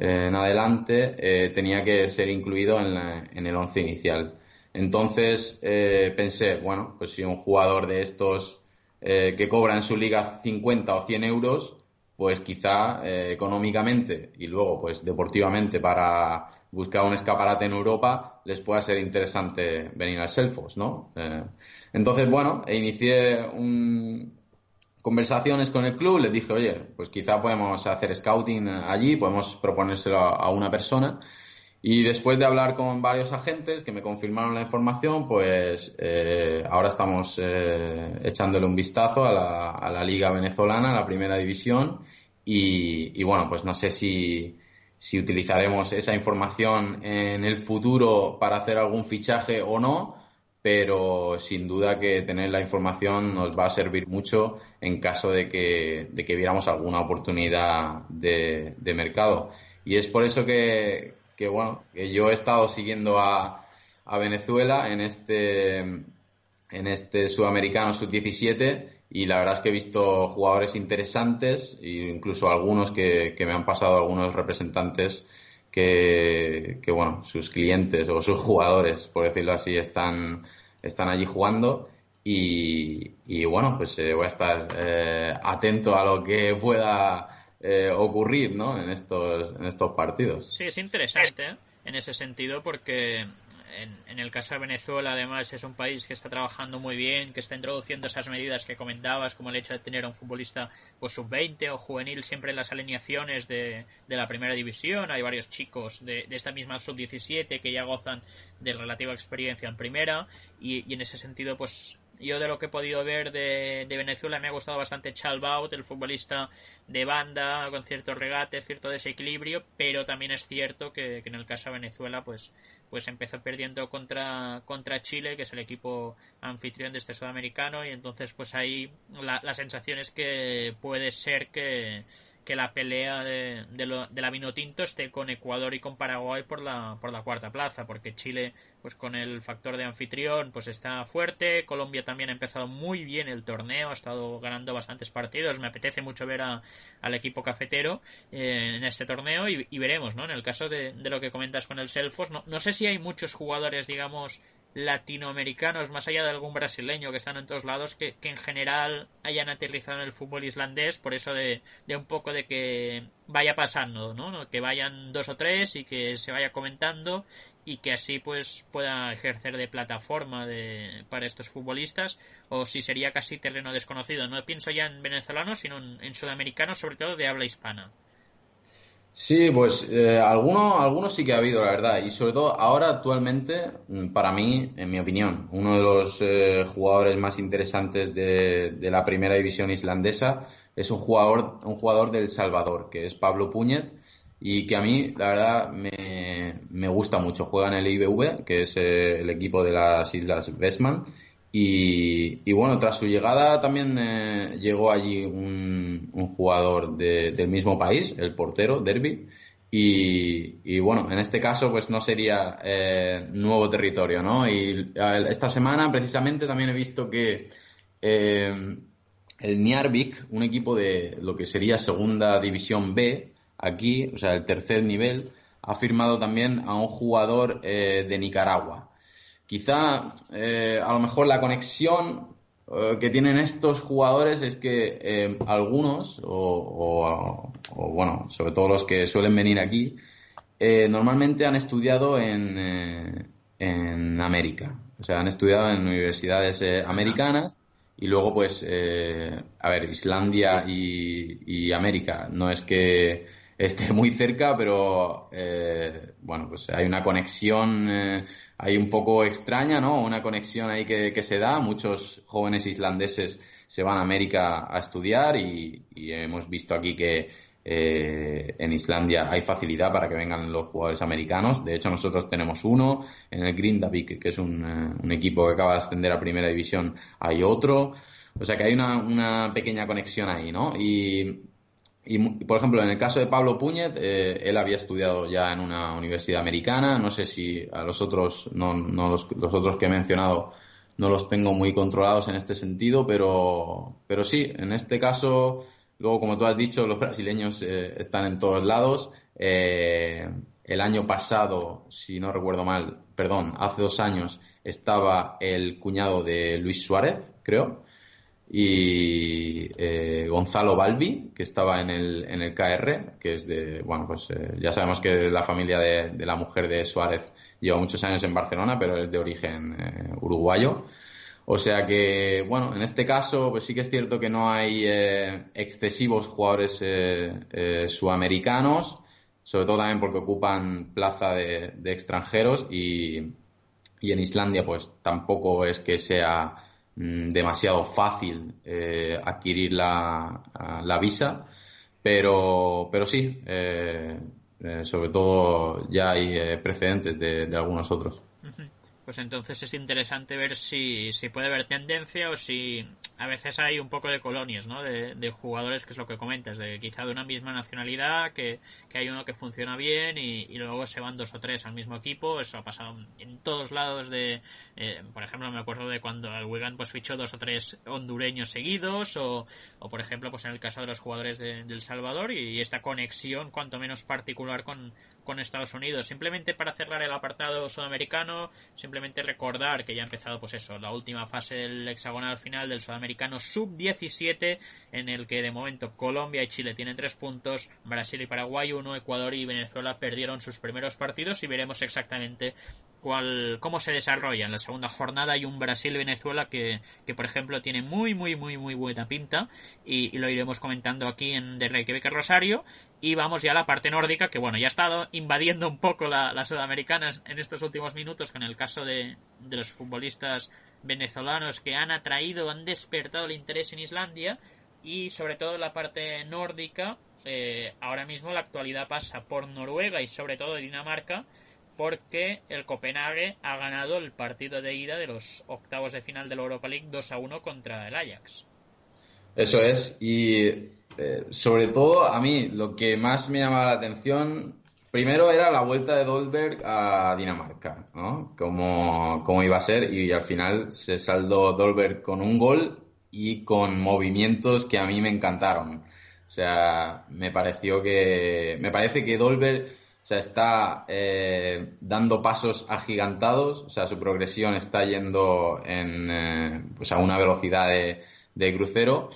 en adelante tenía que ser incluido en, en el once inicial. Entonces pensé, bueno, pues si un jugador de estos que cobra en su liga 50 o 100 euros, pues quizá económicamente y luego pues deportivamente para buscar un escaparate en Europa, les pueda ser interesante venir al Selfos, ¿no? Eh, entonces, bueno, inicié un, conversaciones con el club, les dije, oye, pues quizá podemos hacer scouting allí, podemos proponérselo a, una persona. Y después de hablar con varios agentes que me confirmaron la información, pues eh, ahora estamos eh, echándole un vistazo a la, a la, liga venezolana, a la primera división. Y, y bueno, pues no sé si, si utilizaremos esa información en el futuro para hacer algún fichaje o no, pero sin duda que tener la información nos va a servir mucho en caso de que, de que viéramos alguna oportunidad de, mercado. Y es por eso que, que, bueno, que yo he estado siguiendo a, a Venezuela en este, en este sudamericano sub-17 y la verdad es que he visto jugadores interesantes e incluso algunos que, me han pasado algunos representantes que, bueno, sus clientes o sus jugadores, por decirlo así, están, están allí jugando y, bueno, pues eh, voy a estar eh, atento a lo que pueda eh, ocurrir ¿no? en, estos, en estos partidos. Sí, es interesante en ese sentido porque en, el caso de Venezuela, además, es un país que está trabajando muy bien, que está introduciendo esas medidas que comentabas, como el hecho de tener a un futbolista pues, sub-20 o juvenil siempre en las alineaciones de, la primera división. Hay varios chicos de, esta misma sub-17 que ya gozan de relativa experiencia en primera y, y en ese sentido, pues yo de lo que he podido ver de, Venezuela me ha gustado bastante Chalbaut, el futbolista de banda, con cierto regate, cierto desequilibrio, pero también es cierto que, en el caso de Venezuela pues, pues empezó perdiendo contra, contra Chile, que es el equipo anfitrión de este sudamericano, y entonces pues ahí la, la sensación es que puede ser que que la pelea de, de, lo, de, la Vinotinto esté con Ecuador y con Paraguay por la, por la cuarta plaza, porque Chile, pues con el factor de anfitrión, pues está fuerte. Colombia también ha empezado muy bien el torneo, ha estado ganando bastantes partidos. Me apetece mucho ver a, al equipo cafetero eh, en este torneo y, veremos, ¿no? En el caso de, de, lo que comentas con el Selfos, no, no sé si hay muchos jugadores, digamos, latinoamericanos, más allá de algún brasileño que están en todos lados, que, en general hayan aterrizado en el fútbol islandés, por eso de, un poco de que vaya pasando, ¿no? Que vayan dos o tres y que se vaya comentando y que así pues pueda ejercer de plataforma de, para estos futbolistas o si sería casi terreno desconocido. No pienso ya en venezolanos, sino en sudamericanos, sobre todo de habla hispana. Sí, pues eh, algunos, algunos sí que ha habido, la verdad. Y sobre todo ahora actualmente, mm, para mí, en mi opinión, uno de los eh, jugadores más interesantes de, de, la primera división islandesa es un jugador, un jugador del Salvador, que es Pablo Puñet, y que a mí, la verdad, me, me gusta mucho. Juega en el IBV, que es eh, el equipo de las Islas Westman, y, bueno, tras su llegada también eh, llegó allí un, jugador de, del mismo país, el portero, Derby. Y, y, bueno, en este caso pues no sería eh, nuevo territorio, ¿no? Y esta semana precisamente también he visto que eh, el Niarvik, un equipo de lo que sería segunda división B, aquí, o sea, el tercer nivel, ha firmado también a un jugador eh, de Nicaragua. Quizá eh, a lo mejor la conexión eh, que tienen estos jugadores es que eh, algunos, o, bueno, sobre todo los que suelen venir aquí, normalmente han estudiado en, en América. O sea, han estudiado en universidades americanas y luego, pues, a ver, Islandia y, y América no es que esté muy cerca, pero eh, bueno, pues hay una conexión eh, ahí un poco extraña, ¿no? Una conexión ahí que, se da. Muchos jóvenes islandeses se van a América a estudiar y, hemos visto aquí que eh, en Islandia hay facilidad para que vengan los jugadores americanos. De hecho, nosotros tenemos uno en el Grindavik, que es un, eh, un equipo que acaba de ascender a Primera División. Hay otro. O sea que hay una, pequeña conexión ahí, ¿no? Y, por ejemplo, en el caso de Pablo Puñet, eh, él había estudiado ya en una universidad americana. No sé si a los otros, no, no los, otros que he mencionado, no los tengo muy controlados en este sentido, pero, pero sí, en este caso, Luego, como tú has dicho, los brasileños eh, están en todos lados. Eh, el año pasado, si no recuerdo mal, perdón, hace dos años estaba el cuñado de Luis Suárez, creo, y eh, Gonzalo Balbi, que estaba en el, en el KR, que es de, bueno, pues ya sabemos que la familia de, de, la mujer de Suárez lleva muchos años en Barcelona, pero es de origen uruguayo. O sea que, bueno, en este caso, pues sí que es cierto que no hay eh, excesivos jugadores eh, eh, sudamericanos, sobre todo también porque ocupan plaza de, extranjeros y, en Islandia, pues tampoco es que sea mm, demasiado fácil adquirir la, la, visa, pero, pero sí, sobre todo ya hay precedentes de, de algunos otros pues entonces es interesante ver si, si puede haber tendencia o si a veces hay un poco de colonias, ¿no? De, jugadores, que es lo que comentas, de quizá de una misma nacionalidad, que, hay uno que funciona bien y, luego se van dos o tres al mismo equipo. Eso ha pasado en todos lados de, eh, por ejemplo, me acuerdo de cuando el Wigan pues fichó dos o tres hondureños seguidos o, o por ejemplo, pues en el caso de los jugadores de, Salvador y, esta conexión cuanto menos particular con, con Estados Unidos. Simplemente para cerrar el apartado sudamericano, simplemente recordar que ya ha empezado, pues eso, la última fase del hexagonal final del sudamericano sub-17, en el que de momento Colombia y Chile tienen tres puntos, Brasil y Paraguay uno, Ecuador y Venezuela perdieron sus primeros partidos y veremos exactamente cuál, cómo se desarrolla en la segunda jornada. Hay un Brasil-Venezuela que, que, por ejemplo, tiene muy, muy, muy, muy buena pinta y, lo iremos comentando aquí en De Reykjavik Rosario. Y vamos ya a la parte nórdica, que bueno, ya ha estado invadiendo un poco la, las sudamericanas en estos últimos minutos con el caso de, de los futbolistas venezolanos que han atraído, han despertado el interés en Islandia y sobre todo la parte nórdica. Eh, ahora mismo la actualidad pasa por Noruega y sobre todo Dinamarca porque el Copenhague ha ganado el partido de ida de los octavos de final de la Europa League 2 a 1 contra el Ajax. Eso es, y eh, sobre todo a mí lo que más me llamaba la atención primero era la vuelta de Dolberg a Dinamarca, ¿no? Como, como iba a ser, y al final se saldó Dolberg con un gol y con movimientos que a mí me encantaron. O sea, me pareció que, me parece que Dolberg sea, está eh, dando pasos agigantados, o sea, su progresión está yendo en, eh, pues a una velocidad de, crucero.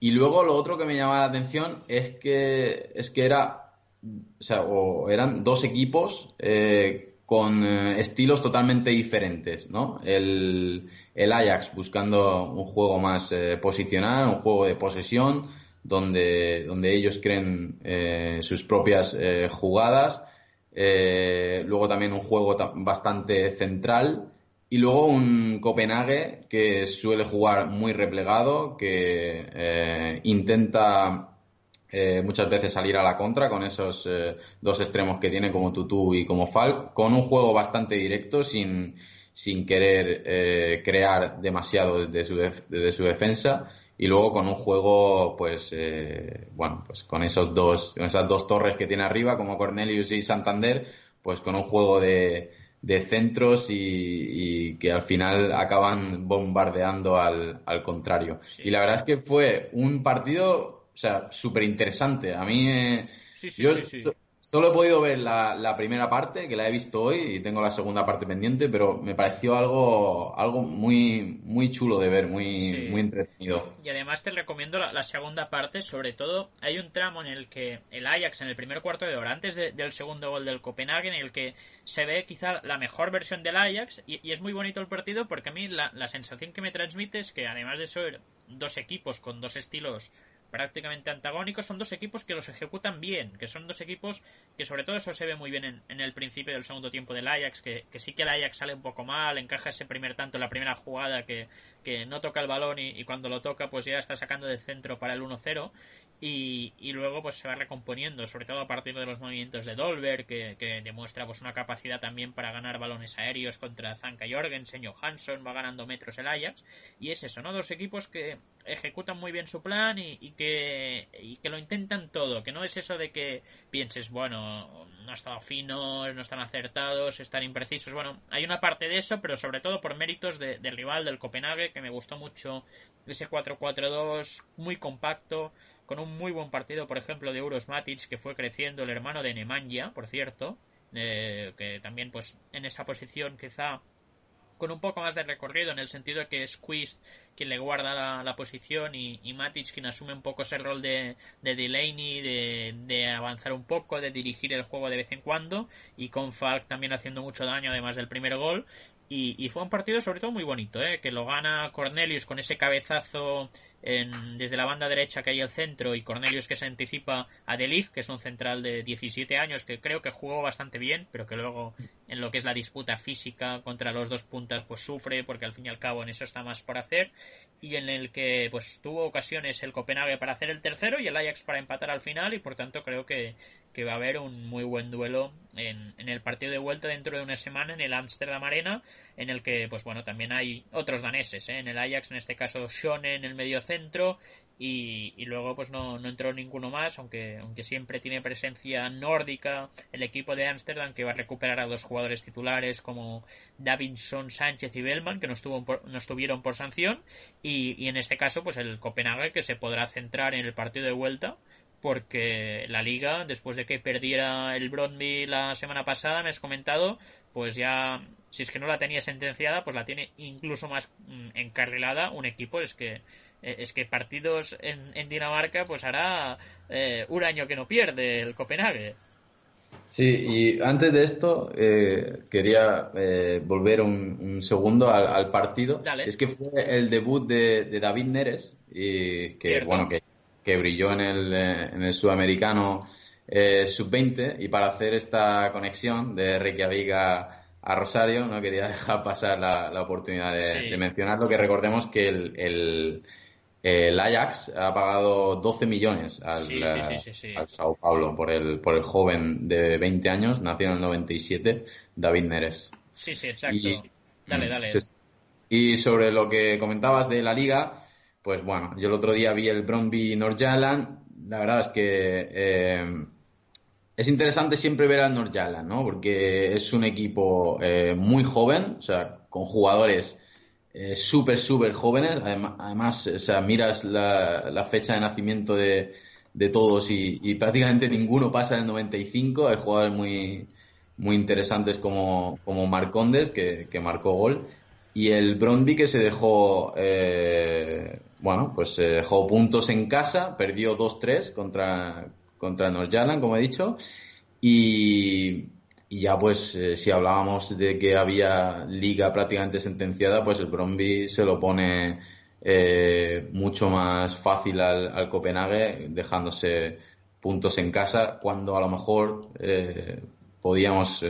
Y luego lo otro que me llamaba la atención es que, es que era, o sea, eran dos equipos eh, con estilos totalmente diferentes, ¿no? El, el Ajax buscando un juego más posicional, un juego de posesión, donde, donde ellos creen eh, sus propias eh, jugadas. Eh, luego también un juego bastante central. Y luego un Copenhague que suele jugar muy replegado, que intenta muchas veces salir a la contra con esos dos extremos que tiene como Tutu y como Falk, con un juego bastante directo sin, sin querer crear demasiado desde su, desde su defensa y luego con un juego pues eh, bueno pues con esos dos con esas dos torres que tiene arriba como Cornelius y Santander pues con un juego de, de centros y, que al final acaban bombardeando al, al contrario. Y la verdad es que fue un partido o sea súper interesante a mí eh, sí, Solo he podido ver la, primera parte, que la he visto hoy, y tengo la segunda parte pendiente, pero me pareció algo, algo muy, muy chulo de ver, muy, muy entretenido. Y además te recomiendo la, segunda parte, sobre todo hay un tramo en el que el Ajax en el primer cuarto de hora, antes del segundo gol del Copenhague, en el que se ve quizá la mejor versión del Ajax, y, es muy bonito el partido porque a mí la, la sensación que me transmite es que además de ser dos equipos con dos estilos prácticamente antagónicos, son dos equipos que los ejecutan bien, que son dos equipos que sobre todo eso se ve muy bien en, el principio del segundo tiempo del Ajax, que, sí que el Ajax sale un poco mal, encaja ese primer tanto la primera jugada que, que no toca el balón y, cuando lo toca pues ya está sacando del centro para el 1-0 y, y, luego pues se va recomponiendo, sobre todo a partir de los movimientos de Dolber, que, que demuestra pues una capacidad también para ganar balones aéreos contra Zanka Jorgensen, Johansson, va ganando metros el Ajax y es eso, ¿no? Dos equipos que ejecutan muy bien su plan y que que, y que lo intentan todo, que no es eso de que pienses, bueno, no ha estado fino, no están acertados, están imprecisos. Bueno, hay una parte de eso, pero sobre todo por méritos del rival, del Copenhague, que me gustó mucho ese 4-4-2 muy compacto, con un muy buen partido, por ejemplo, de Euros Matic, que fue creciendo, el hermano de Nemanja, por cierto, eh, que también pues en esa posición quizá con un poco más de recorrido en el sentido de que es Quist quien le guarda la, posición y, Matic quien asume un poco ese rol de, de Delaney, de, de, avanzar un poco, de dirigir el juego de vez en cuando y con Falk también haciendo mucho daño además del primer gol y, fue un partido sobre todo muy bonito, ¿eh? que lo gana Cornelius con ese cabezazo desde la banda derecha que hay al centro y Cornelius que se anticipa a Delig, que es un central de 17 años que creo que jugó bastante bien, pero que luego en lo que es la disputa física contra los dos puntas pues sufre porque al fin y al cabo en eso está más por hacer y en el que pues tuvo ocasiones el Copenhague para hacer el tercero y el Ajax para empatar al final y por tanto creo que, que va a haber un muy buen duelo en, el partido de vuelta dentro de una semana en el Amsterdam Arena en el que pues bueno también hay otros daneses ¿eh? en el Ajax en este caso Shone en el medio centro y, luego pues no, no, entró ninguno más aunque aunque siempre tiene presencia nórdica el equipo de Ámsterdam que va a recuperar a dos jugadores titulares como Davinson Sánchez y Bellman que no, estuvo no estuvieron por sanción y, y en este caso pues el Copenhague que se podrá centrar en el partido de vuelta porque la liga, después de que perdiera el Brondby la semana pasada, me has comentado, pues ya, si es que no la tenía sentenciada, pues la tiene incluso más mm, encarrilada un equipo. Es que, eh, es que partidos en, Dinamarca, pues hará eh, un año que no pierde el Copenhague. Sí, y antes de esto eh, quería volver un, segundo al, partido. Es que fue el debut de, David Neres, y que bueno que que brilló en el, eh, en el sudamericano eh, sub-20 y para hacer esta conexión de Reykjavik a, a Rosario no quería (laughs) dejar pasar la, la oportunidad de, mencionarlo que recordemos que el, el, el, Ajax ha pagado 12 millones al, al, Sao Paulo por el, por el joven de 20 años, nació en el 97, David Neres. Sí, sí, exacto. Y, dale, dale. Y sobre lo que comentabas de la liga, pues bueno, yo el otro día vi el Bromby Norjaland. La verdad es que eh, es interesante siempre ver al Norjaland, ¿no? Porque es un equipo eh, muy joven, o sea, con jugadores eh, súper, súper jóvenes. Además, o sea, miras la, fecha de nacimiento de, de todos y, prácticamente ninguno pasa del 95. Hay jugadores muy, muy interesantes como, como Marcondes, que, que marcó gol. Y el Brondby que se dejó bueno, pues eh, dejó puntos en casa, perdió 2-3 contra, contra Norjalan, como he dicho, y, ya pues eh, si hablábamos de que había liga prácticamente sentenciada, pues el Bromby se lo pone eh, mucho más fácil al, al, Copenhague, dejándose puntos en casa, cuando a lo mejor podíamos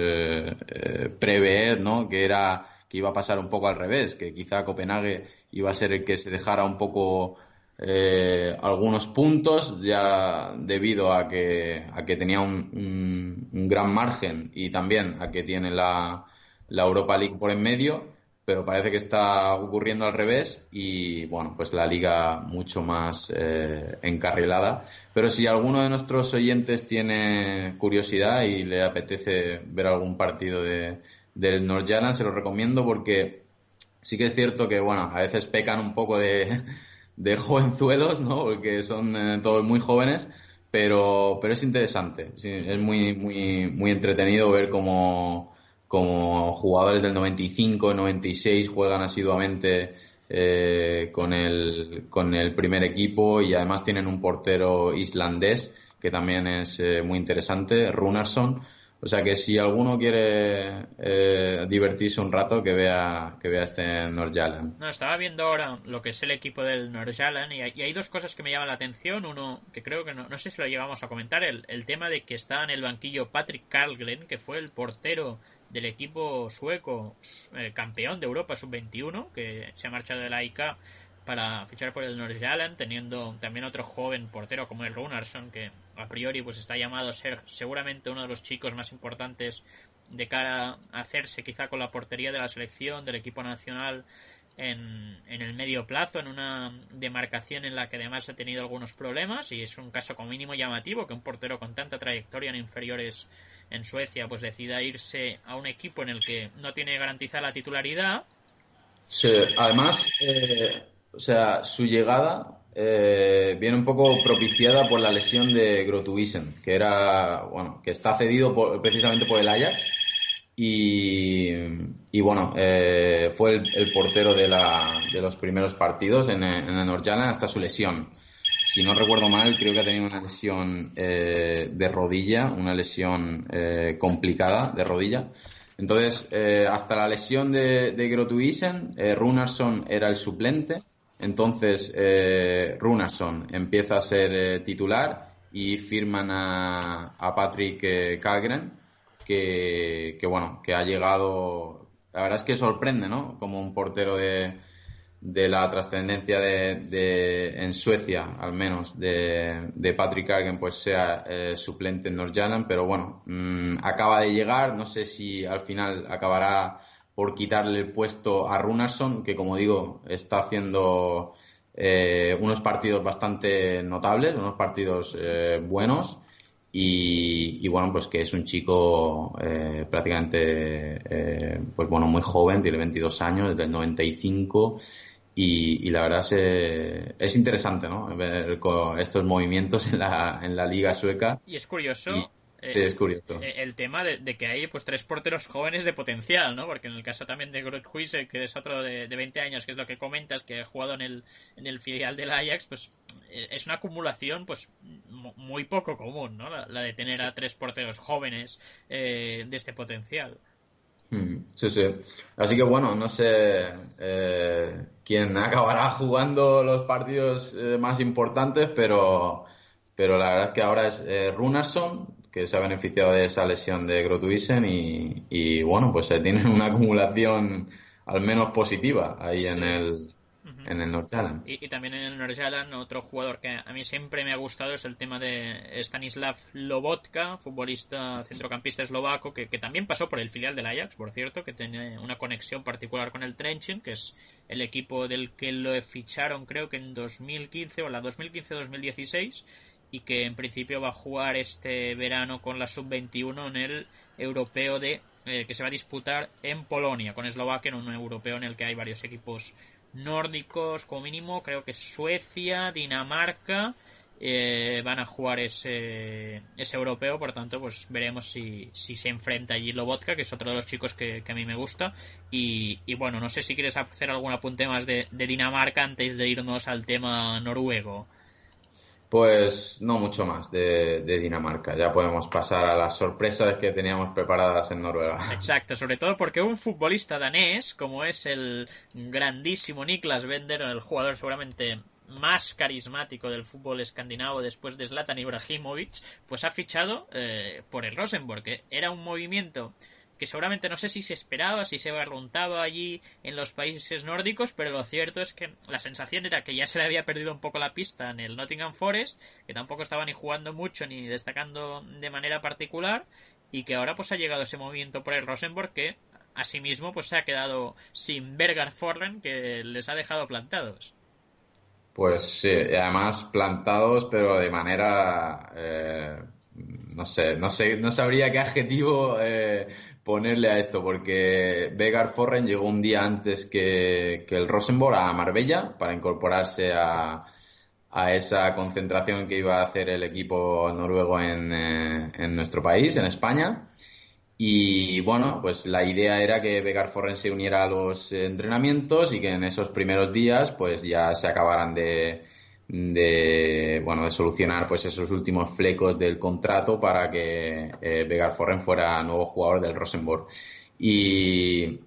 prever, ¿no? Que era iba a pasar un poco al revés, que quizá Copenhague iba a ser el que se dejara un poco eh, algunos puntos ya debido a que, a que tenía un, un, gran margen y también a que tiene la, la Europa League por en medio, pero parece que está ocurriendo al revés y bueno, pues la liga mucho más eh, encarrilada. Pero si alguno de nuestros oyentes tiene curiosidad y le apetece ver algún partido de, del North se lo recomiendo porque sí que es cierto que, bueno, a veces pecan un poco de, (laughs) de jovenzuelos, ¿no? Porque son eh, todos muy jóvenes, pero, pero es interesante. es muy, muy, muy entretenido ver cómo, cómo jugadores del 95, 96 juegan asiduamente eh, con, el, con el primer equipo y además tienen un portero islandés que también es eh, muy interesante, Runarsson. O sea que si alguno quiere eh, divertirse un rato, que vea, que vea este Norjalan. No, estaba viendo ahora lo que es el equipo del Norjalan y, hay dos cosas que me llaman la atención. Uno, que creo que no, no sé si lo llevamos a comentar, el, el tema de que está en el banquillo Patrick Karlgren, que fue el portero del equipo sueco eh, campeón de Europa sub-21, que se ha marchado de la ICA para fichar por el Nordsjælland, teniendo también otro joven portero como el Runarsson, que a priori pues está llamado a ser seguramente uno de los chicos más importantes de cara a hacerse quizá con la portería de la selección, del equipo nacional en, en, el medio plazo, en una demarcación en la que además ha tenido algunos problemas y es un caso como mínimo llamativo que un portero con tanta trayectoria en inferiores en Suecia pues decida irse a un equipo en el que no tiene garantizada la titularidad. Sí, además, eh, o sea, su llegada eh, viene un poco propiciada por la lesión de Grotuisen, que era, bueno, que está cedido precisamente por el Ajax y, y bueno, eh, fue el, portero de, la, de, los primeros partidos en, en el Norjalan hasta su lesión. Si no recuerdo mal, creo que ha tenido una lesión eh, de rodilla, una lesión eh, complicada de rodilla. Entonces, hasta la lesión de, de Grotuisen, Runarsson era el suplente. Entonces, eh, Runarsson empieza a ser eh, titular y firman a, a Patrick Kalgren que, que, bueno, que ha llegado, la verdad es que sorprende, ¿no? Como un portero de, de la trascendencia de, de, en Suecia, al menos, de, de Patrick Argen, pues sea eh, suplente en Norjaland, pero bueno, mmm, acaba de llegar, no sé si al final acabará por quitarle el puesto a Runarsson, que como digo, está haciendo eh, unos partidos bastante notables, unos partidos eh, buenos, y, y, bueno, pues que es un chico eh, prácticamente, eh, pues bueno, muy joven, tiene 22 años, desde el 95, y, y la verdad es, eh, es interesante, ¿no? Ver estos movimientos en la, en la liga sueca. Y es curioso. Y, Sí, es curioso. El, el tema de, de, que hay pues tres porteros jóvenes de potencial, ¿no? Porque en el caso también de Groot Huise, que es otro de, de, 20 años, que es lo que comentas, que ha jugado en el, en el filial del Ajax, pues es una acumulación pues muy poco común, ¿no? La, la de tener a tres porteros jóvenes eh, de este potencial. Sí, sí. Así que bueno, no sé eh, quién acabará (laughs) jugando los partidos eh, más importantes, pero, pero la verdad es que ahora es eh, Runarsson, que se ha beneficiado de esa lesión de Grotuisen y, y bueno, pues se tienen una acumulación al menos positiva ahí sí. en el uh -huh. en el Norjaland. Y, y, también en el Norjaland otro jugador que a mí siempre me ha gustado es el tema de Stanislav Lobotka, futbolista centrocampista eslovaco que, que, también pasó por el filial del Ajax, por cierto, que tiene una conexión particular con el Trenchen, que es el equipo del que lo ficharon creo que en 2015 o la 2015-2016 y que en principio va a jugar este verano con la sub-21 en el europeo de eh, que se va a disputar en Polonia con Eslovaquia en un europeo en el que hay varios equipos nórdicos como mínimo creo que Suecia Dinamarca eh, van a jugar ese, ese europeo por tanto pues veremos si, si se enfrenta allí Lobotka que es otro de los chicos que, a mí me gusta y, y, bueno no sé si quieres hacer algún apunte más de, de Dinamarca antes de irnos al tema noruego pues no mucho más de, Dinamarca. Ya podemos pasar a las sorpresas que teníamos preparadas en Noruega. Exacto, sobre todo porque un futbolista danés, como es el grandísimo Niklas Bender, el jugador seguramente más carismático del fútbol escandinavo después de Zlatan Ibrahimovic, pues ha fichado eh, por el Rosenborg, era un movimiento que seguramente no sé si se esperaba, si se barruntaba allí en los países nórdicos, pero lo cierto es que la sensación era que ya se le había perdido un poco la pista en el Nottingham Forest, que tampoco estaba ni jugando mucho ni destacando de manera particular, y que ahora pues ha llegado ese movimiento por el Rosenborg que asimismo pues se ha quedado sin Bergar Forren que les ha dejado plantados. Pues sí, además plantados, pero de manera eh, no sé, no sé, no sabría qué adjetivo eh, ponerle a esto, porque Vegar Forren llegó un día antes que, que, el Rosenborg a Marbella para incorporarse a, a, esa concentración que iba a hacer el equipo noruego en, eh, en, nuestro país, en España. Y bueno, pues la idea era que Vegar Forren se uniera a los entrenamientos y que en esos primeros días pues ya se acabaran de, de bueno de solucionar pues esos últimos flecos del contrato para que eh, Vegar Forren fuera nuevo jugador del Rosenborg. Y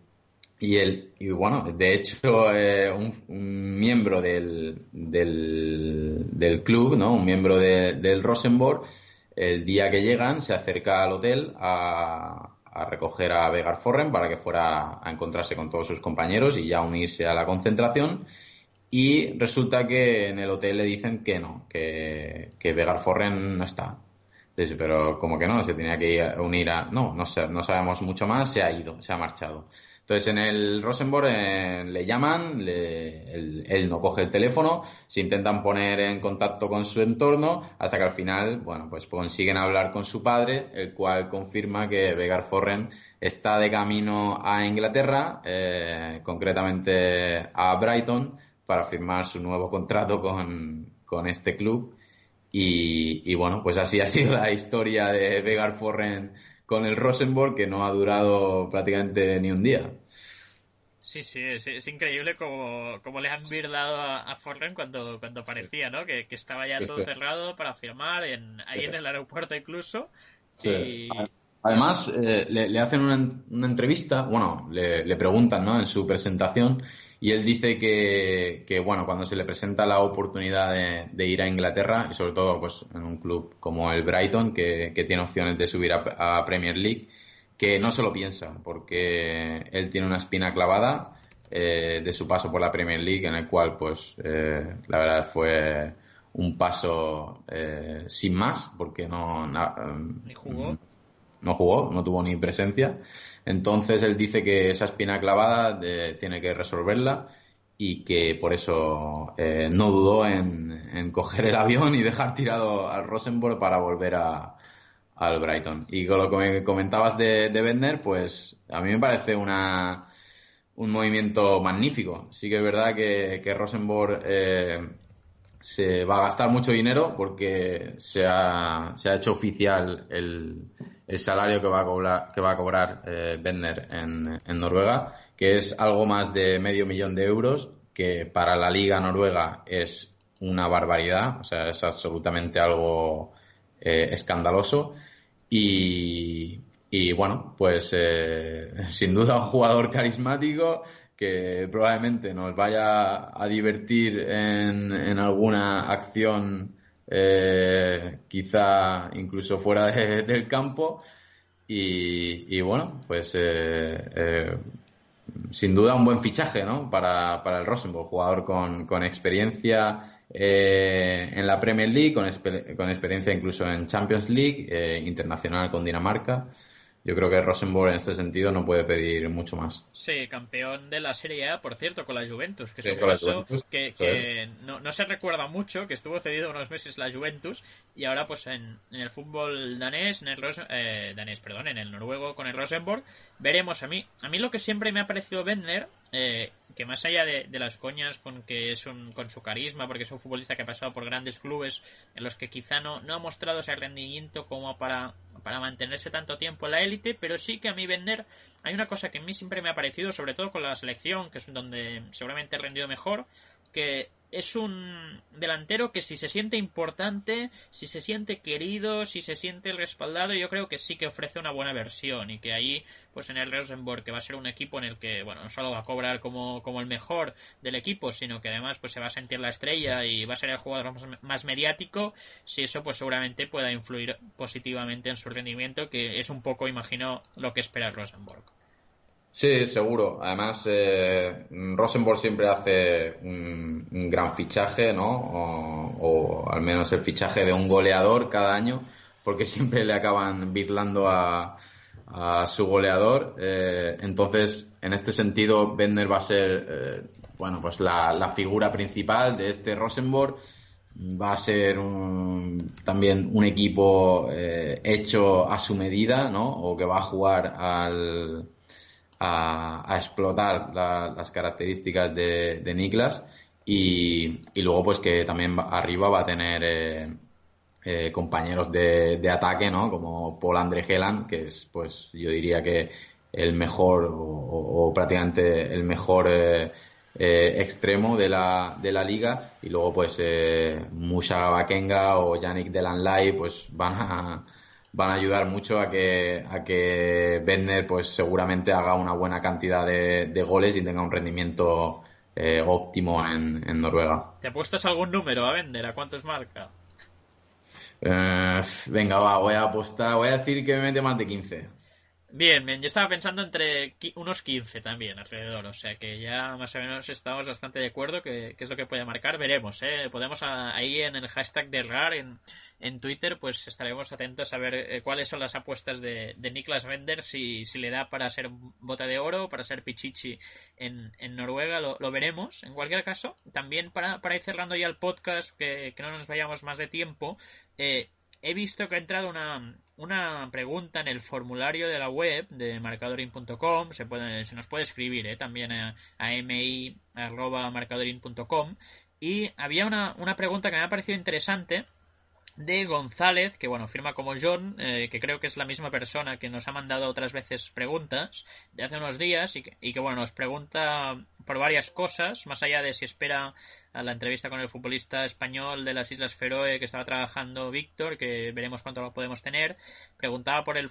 y el y bueno de hecho eh, un, un, miembro del, del, del club no un miembro de, del Rosenborg el día que llegan se acerca al hotel a, a recoger a Vegar Forren para que fuera a encontrarse con todos sus compañeros y ya unirse a la concentración y resulta que en el hotel le dicen que no, que, que Vegar Forren no está. Entonces, pero como que no, se tenía que ir a unir a... No, no, sé, no sabemos mucho más, se ha ido, se ha marchado. Entonces en el Rosenborg eh, le llaman, él, no coge el teléfono, se intentan poner en contacto con su entorno hasta que al final, bueno, pues consiguen hablar con su padre, el cual confirma que Vegar Forren está de camino a Inglaterra, eh, concretamente a Brighton, para firmar su nuevo contrato con, este club. Y, y, bueno, pues así (laughs) ha sido la historia de Vegar Forren con el Rosenborg que no ha durado prácticamente ni un día. Sí, sí, es, increíble como, le han virdado a, a Forren cuando, cuando aparecía, ¿no? Que, estaba ya todo cerrado para firmar, en, ahí en el aeropuerto incluso. Además, eh, le, hacen una, entrevista, bueno, le, le, preguntan, ¿no? En su presentación y él dice que, que, bueno, cuando se le presenta la oportunidad de, ir a Inglaterra, y sobre todo pues en un club como el Brighton, que, tiene opciones de subir a, Premier League, que no se lo piensa, porque él tiene una espina clavada eh, de su paso por la Premier League, en el cual, pues, eh, la verdad fue un paso eh, sin más, porque no, jugó. no jugó, no tuvo ni presencia. Entonces él dice que esa espina clavada tiene que resolverla y que por eso eh, no dudó en, coger el avión y dejar tirado al Rosenborg para volver al Brighton. Y con lo que me comentabas de, de pues a mí me parece una, un movimiento magnífico. Sí que es verdad que, que Rosenborg eh, se va a gastar mucho dinero porque se ha, se ha hecho oficial el, el salario que va a cobrar, que va a cobrar eh, en, en, Noruega, que es algo más de medio millón de euros, que para la liga noruega es una barbaridad, o sea, es absolutamente algo eh, escandaloso. Y, y, bueno, pues eh, (laughs) sin duda un jugador carismático que probablemente nos vaya a divertir en, en alguna acción eh, quizá incluso fuera (laughs) del campo. Y, bueno, pues eh, eh, sin duda un buen fichaje ¿no? para, para el Rosenborg, jugador con, con experiencia en la Premier League, con, con, experiencia incluso en Champions League, internacional con Dinamarca yo creo que Rosenborg en este sentido no puede pedir mucho más. Sí, campeón de la Serie A, por cierto, con la Juventus, que, sí, la Juventus, que, no, se recuerda mucho, que estuvo cedido unos meses la Juventus y ahora pues en, el fútbol danés, en el eh, danés, perdón, en el noruego con el Rosenborg, veremos a mí. A mí lo que siempre me ha parecido Bendner eh, que más allá de, las coñas con que es un, con su carisma, porque es un futbolista que ha pasado por grandes clubes en los que quizá no, no ha mostrado ese rendimiento como para, para mantenerse tanto tiempo en la élite, pero sí que a mí vender hay una cosa que a mí siempre me ha parecido, sobre todo con la selección, que es donde seguramente he rendido mejor, que es un delantero que si se siente importante, si se siente querido, si se siente respaldado, yo creo que sí que ofrece una buena versión y que ahí, pues en el Rosenborg, que va a ser un equipo en el que, bueno, no solo va a cobrar como, como el mejor del equipo, sino que además pues se va a sentir la estrella y va a ser el jugador más, mediático, si eso pues seguramente pueda influir positivamente en su rendimiento, que es un poco, imagino, lo que espera el Rosenborg. Sí, seguro. Además, eh, Rosenborg siempre hace un, gran fichaje, ¿no? O, al menos el fichaje de un goleador cada año, porque siempre le acaban birlando a, su goleador. Eh, entonces, en este sentido, Bender va a ser, eh, bueno, pues la, figura principal de este Rosenborg. Va a ser también un equipo hecho a su medida, ¿no? O que va a jugar al a, explotar las características de, Niklas y, luego pues que también arriba va a tener eh, eh, compañeros de, ataque, ¿no? Como Paul André Helan, que es pues yo diría que el mejor o, prácticamente el mejor eh, extremo de la, de la liga y luego pues Musa Bakenga o Yannick Delanlay pues van a van a ayudar mucho a que, a que Bender pues seguramente haga una buena cantidad de, goles y tenga un rendimiento eh, óptimo en, Noruega. ¿Te apuestas algún número a Bender? ¿A cuántos marca? Eh, venga, va, voy a apostar, voy a decir que me mete más de 15. Bien, bien, yo estaba pensando entre unos 15 también alrededor, o sea que ya más o menos estamos bastante de acuerdo que, es lo que puede marcar, veremos, ¿eh? podemos ahí en el hashtag de RAR en, en Twitter pues estaremos atentos a ver eh, cuáles son las apuestas de, de Niklas Bender, si, si le da para ser bota de oro, para ser Pichichi en, en Noruega, lo, veremos, en cualquier caso, también para, para ir cerrando ya el podcast, que, que no nos vayamos más de tiempo, eh, he visto que ha entrado una, una pregunta en el formulario de la web de marcadorin.com. Se, puede, se nos puede escribir eh, también a, a mi.marcadorin.com. Y había una, una pregunta que me ha parecido interesante de González, que bueno, firma como John, eh, que creo que es la misma persona que nos ha mandado otras veces preguntas de hace unos días y que, y que bueno, nos pregunta por varias cosas, más allá de si espera a la entrevista con el futbolista español de las Islas Feroe que estaba trabajando Víctor, que veremos cuánto lo podemos tener. Preguntaba por el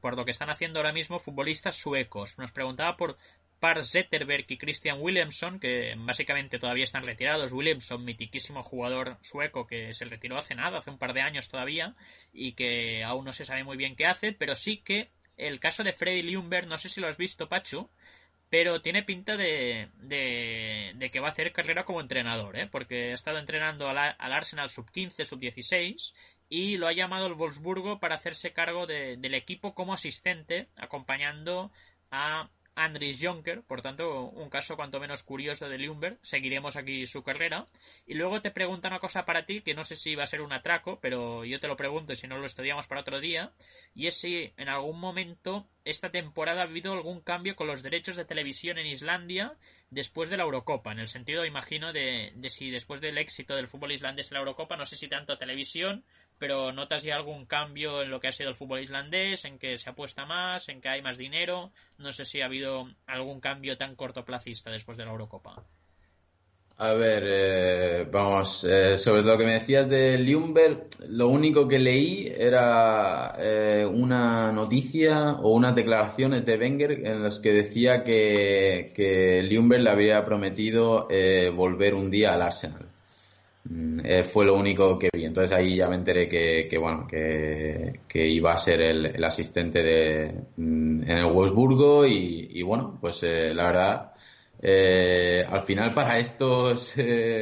por lo que están haciendo ahora mismo futbolistas suecos. Nos preguntaba por Par Zetterberg y Christian Williamson, que básicamente todavía están retirados. Williamson, mitiquísimo jugador sueco que se retiró hace nada, hace un par de años todavía, y que aún no se sabe muy bien qué hace, pero sí que el caso de Freddy Ljungberg, no sé si lo has visto, Pachu, pero tiene pinta de, de, que va a hacer carrera como entrenador, ¿eh? porque ha estado entrenando al, al Arsenal sub-15, sub-16 y lo ha llamado el Wolfsburgo para hacerse cargo del equipo como asistente, acompañando a Andris Jonker, por tanto, un caso cuanto menos curioso de Lumber. Seguiremos aquí su carrera. Y luego te pregunta una cosa para ti, que no sé si va a ser un atraco, pero yo te lo pregunto si no lo estudiamos para otro día. Y es si en algún momento esta temporada ha habido algún cambio con los derechos de televisión en Islandia después de la Eurocopa. En el sentido, imagino, de, de si después del éxito del fútbol islandés en la Eurocopa, no sé si tanto televisión pero ¿notas ya algún cambio en lo que ha sido el fútbol islandés? ¿En que se apuesta más? ¿En que hay más dinero? No sé si ha habido algún cambio tan cortoplacista después de la Eurocopa. A ver, eh, vamos, eh, sobre lo que me decías de Ljungberg, lo único que leí era eh, una noticia o unas declaraciones de Wenger en las que decía que, que le había prometido volver un día al Arsenal. Mm, eh, fue lo único que vi. Entonces ahí ya me enteré que, bueno, que, iba a ser el, asistente de, mm, en el Wolfsburgo y, bueno, pues eh, la verdad, eh, al final para estos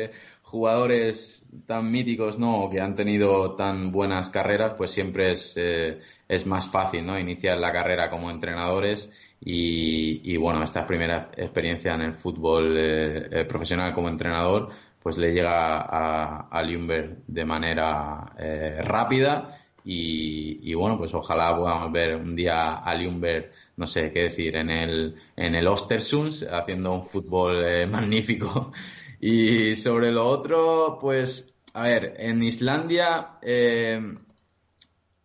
(laughs) jugadores tan míticos, ¿no? Que han tenido tan buenas carreras, pues siempre es, es más fácil, ¿no? Iniciar la carrera como entrenadores y, bueno, esta primera experiencia en el fútbol profesional como entrenador, pues le llega a, a de manera eh, rápida y, bueno, pues ojalá podamos ver un día a Ljungberg, no sé qué decir, en el, en el Ostersunds haciendo un fútbol eh, (laughs) magnífico. Y sobre lo otro, pues, a ver, en Islandia, eh,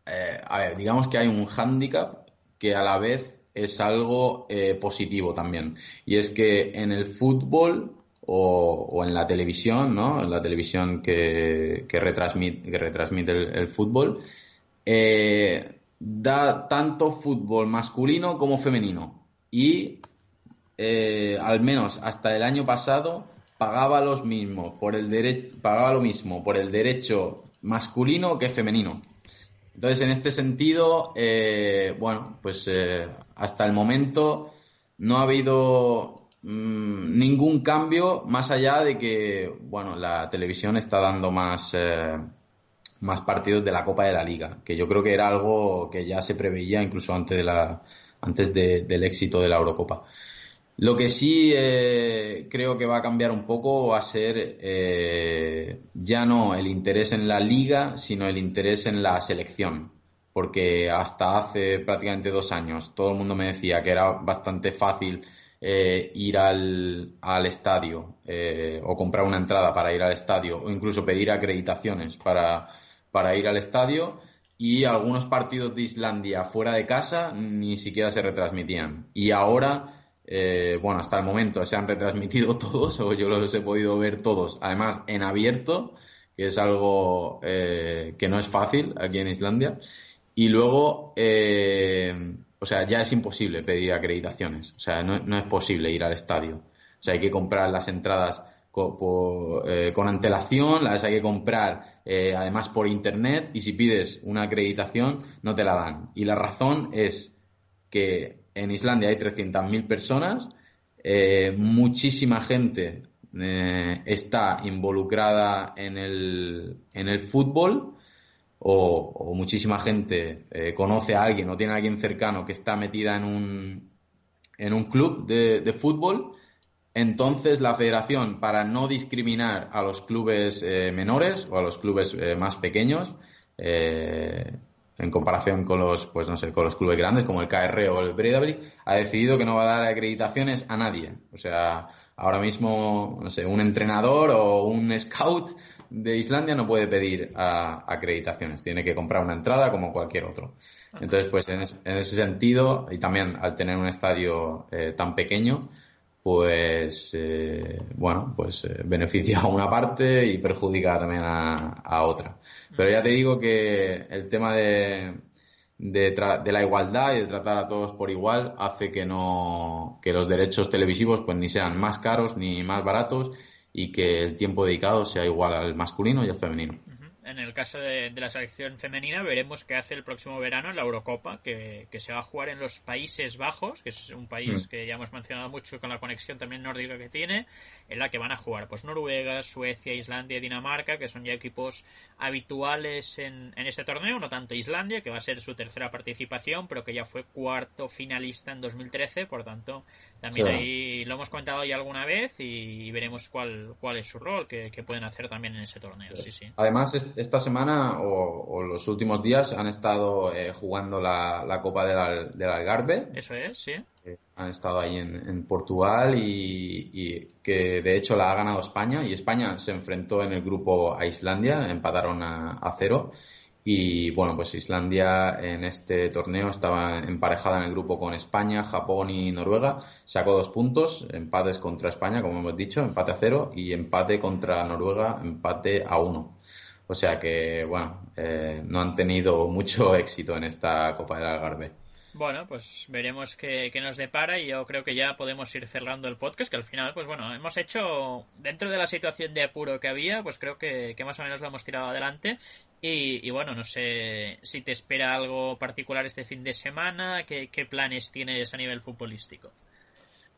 a ver, digamos que hay un hándicap que a la vez es algo positivo también. Y es que en el fútbol o, en la televisión, ¿no? En la televisión que, que retransmite, que retransmite el, fútbol, eh, da tanto fútbol masculino como femenino. Y eh, al menos hasta el año pasado pagaba los mismos por el derecho, pagaba lo mismo por el derecho masculino que femenino. Entonces, en este sentido, eh, bueno, pues hasta el momento no ha habido Mm, ningún cambio más allá de que, bueno, la televisión está dando más, eh, más partidos de la Copa de la Liga, que yo creo que era algo que ya se preveía incluso antes, de la, antes del éxito de la Eurocopa. Lo que sí eh, creo que va a cambiar un poco va a ser eh, ya no el interés en la liga, sino el interés en la selección. Porque hasta hace prácticamente dos años todo el mundo me decía que era bastante fácil eh, ir al, al estadio o comprar una entrada para ir al estadio o incluso pedir acreditaciones para, para ir al estadio y algunos partidos de Islandia fuera de casa ni siquiera se retransmitían. Y ahora, eh, bueno, hasta el momento se han retransmitido (laughs) todos o yo los he podido ver todos, además en abierto, que es algo que no es fácil aquí en Islandia. Y luego, o sea, ya es imposible pedir acreditaciones. O sea, no, es posible ir al estadio. O sea, hay que comprar las entradas eh, con, antelación, las hay que comprar eh, además por internet y si pides una acreditación no te la dan. Y la razón es que en Islandia hay 300.000 personas, eh, muchísima gente eh, está involucrada en el, en el fútbol o, muchísima gente conoce a alguien o tiene a alguien cercano que está metida en un, en un club de, fútbol, entonces la federación, para no discriminar a los clubes menores o a los clubes más pequeños, en comparación con los, pues no sé, con los clubes grandes como el KR o el Breidablik, ha decidido que no va a dar acreditaciones a nadie. O sea, ahora mismo, no sé, un entrenador o un scout de Islandia no puede pedir acreditaciones, tiene que comprar una entrada como cualquier otro. Entonces, pues en, ese sentido, y también al tener un estadio eh, tan pequeño, pues eh, bueno, pues eh, (laughs) beneficia a una parte y perjudica también a, otra. Pero ya te digo que el tema de, de, de, la igualdad y de tratar a todos por igual hace que no que los derechos televisivos pues ni sean más caros ni más baratos y que el tiempo dedicado sea igual al masculino y al femenino en el caso de, la selección femenina veremos qué hace el próximo verano en la Eurocopa, que, se va a jugar en los Países Bajos, que es un país mm. que ya hemos mencionado mucho con la conexión también nórdica que tiene, en la que van a jugar pues Noruega, Suecia, Islandia y Dinamarca, que son ya equipos habituales en, este torneo, no tanto Islandia, que va a ser su tercera participación, pero que ya fue cuarto finalista en 2013, por tanto también ahí lo hemos comentado ya alguna vez y, veremos cuál, cuál es su rol que, pueden hacer también en ese torneo. Sí, sí. Además, esta semana o, los últimos días han estado eh, jugando la, Copa del, del, Algarve. Eso es, sí. Eh, han estado ahí en, Portugal y, que de hecho la ha ganado España y España se enfrentó en el grupo a Islandia, empataron a cero y bueno, pues Islandia en este torneo estaba emparejada en el grupo con España, Japón y Noruega. Sacó dos puntos, empates contra España, como hemos dicho, empate a cero, y empate contra Noruega, empate a uno. O sea que, bueno, eh, no han tenido mucho (laughs) éxito en esta Copa del Algarve. Bueno, pues veremos qué, nos depara y yo creo que ya podemos ir cerrando el podcast, que al final, pues bueno, hemos hecho, dentro de la situación de apuro que había, pues creo que, más o menos lo hemos tirado adelante y, bueno, no sé si te espera algo particular este fin de semana, qué, planes tienes a nivel futbolístico.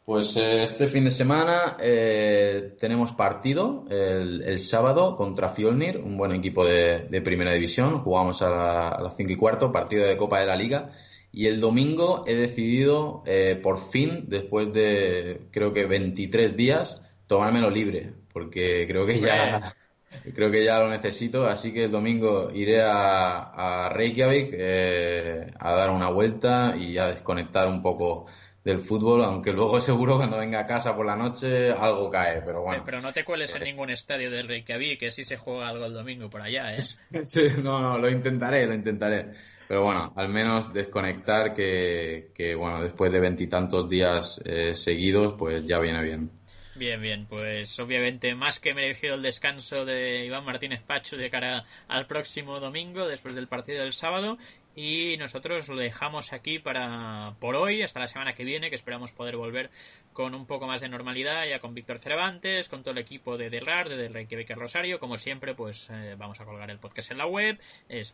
Pues eh, este fin de semana eh, tenemos partido el, sábado contra Fjolnir, un buen equipo de, primera división. Jugamos a, las 5 y cuarto, partido de Copa de la Liga. Y el domingo he decidido, eh, por fin, después de creo que 23 días, tomármelo libre, porque creo que ya (laughs) creo que ya lo necesito. Así que el domingo iré a, a Reykjavik eh, a dar una vuelta y a desconectar un poco del fútbol, aunque luego (laughs) seguro cuando venga a casa por la noche algo cae, pero bueno. Pero no te cueles en ningún estadio de Reykjavik, que sí se juega algo el domingo por allá, ¿eh? (laughs) Sí, no, no, lo intentaré, lo intentaré. Pero bueno, al menos desconectar que, que bueno, después de veintitantos días eh, seguidos, pues ya viene bien. Bien, bien, pues obviamente más que merecido el descanso de Iván Martínez Pacho de cara al próximo domingo, después del partido del sábado. Y nosotros lo dejamos aquí para por hoy, hasta la semana que viene, que esperamos poder volver con un poco más de normalidad, ya con Víctor Cervantes, con todo el equipo de Derrar, de Reykjavik Rosario. Como siempre, pues eh, vamos a colgar el podcast en la web,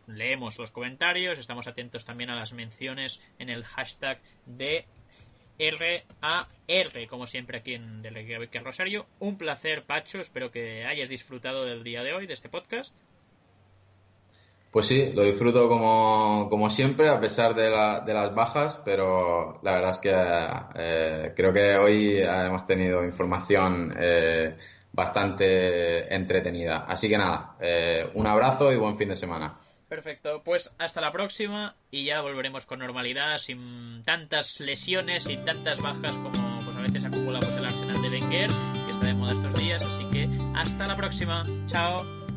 leemos los comentarios, estamos atentos también a las menciones en el hashtag de R-A-R, como siempre aquí en Del Rosario. Un placer, Pacho. Espero que hayas disfrutado del día de hoy, de este podcast. Pues sí, lo disfruto como, como siempre, a pesar de, la, de, las bajas, pero la verdad es que eh, creo que hoy hemos tenido información eh, bastante entretenida. Así que nada, eh, un abrazo y buen fin de semana. Perfecto, pues hasta la próxima y ya volveremos con normalidad, sin tantas lesiones y tantas bajas como pues a veces acumulamos el arsenal de Wenger, que está de moda estos días, así que hasta la próxima, chao.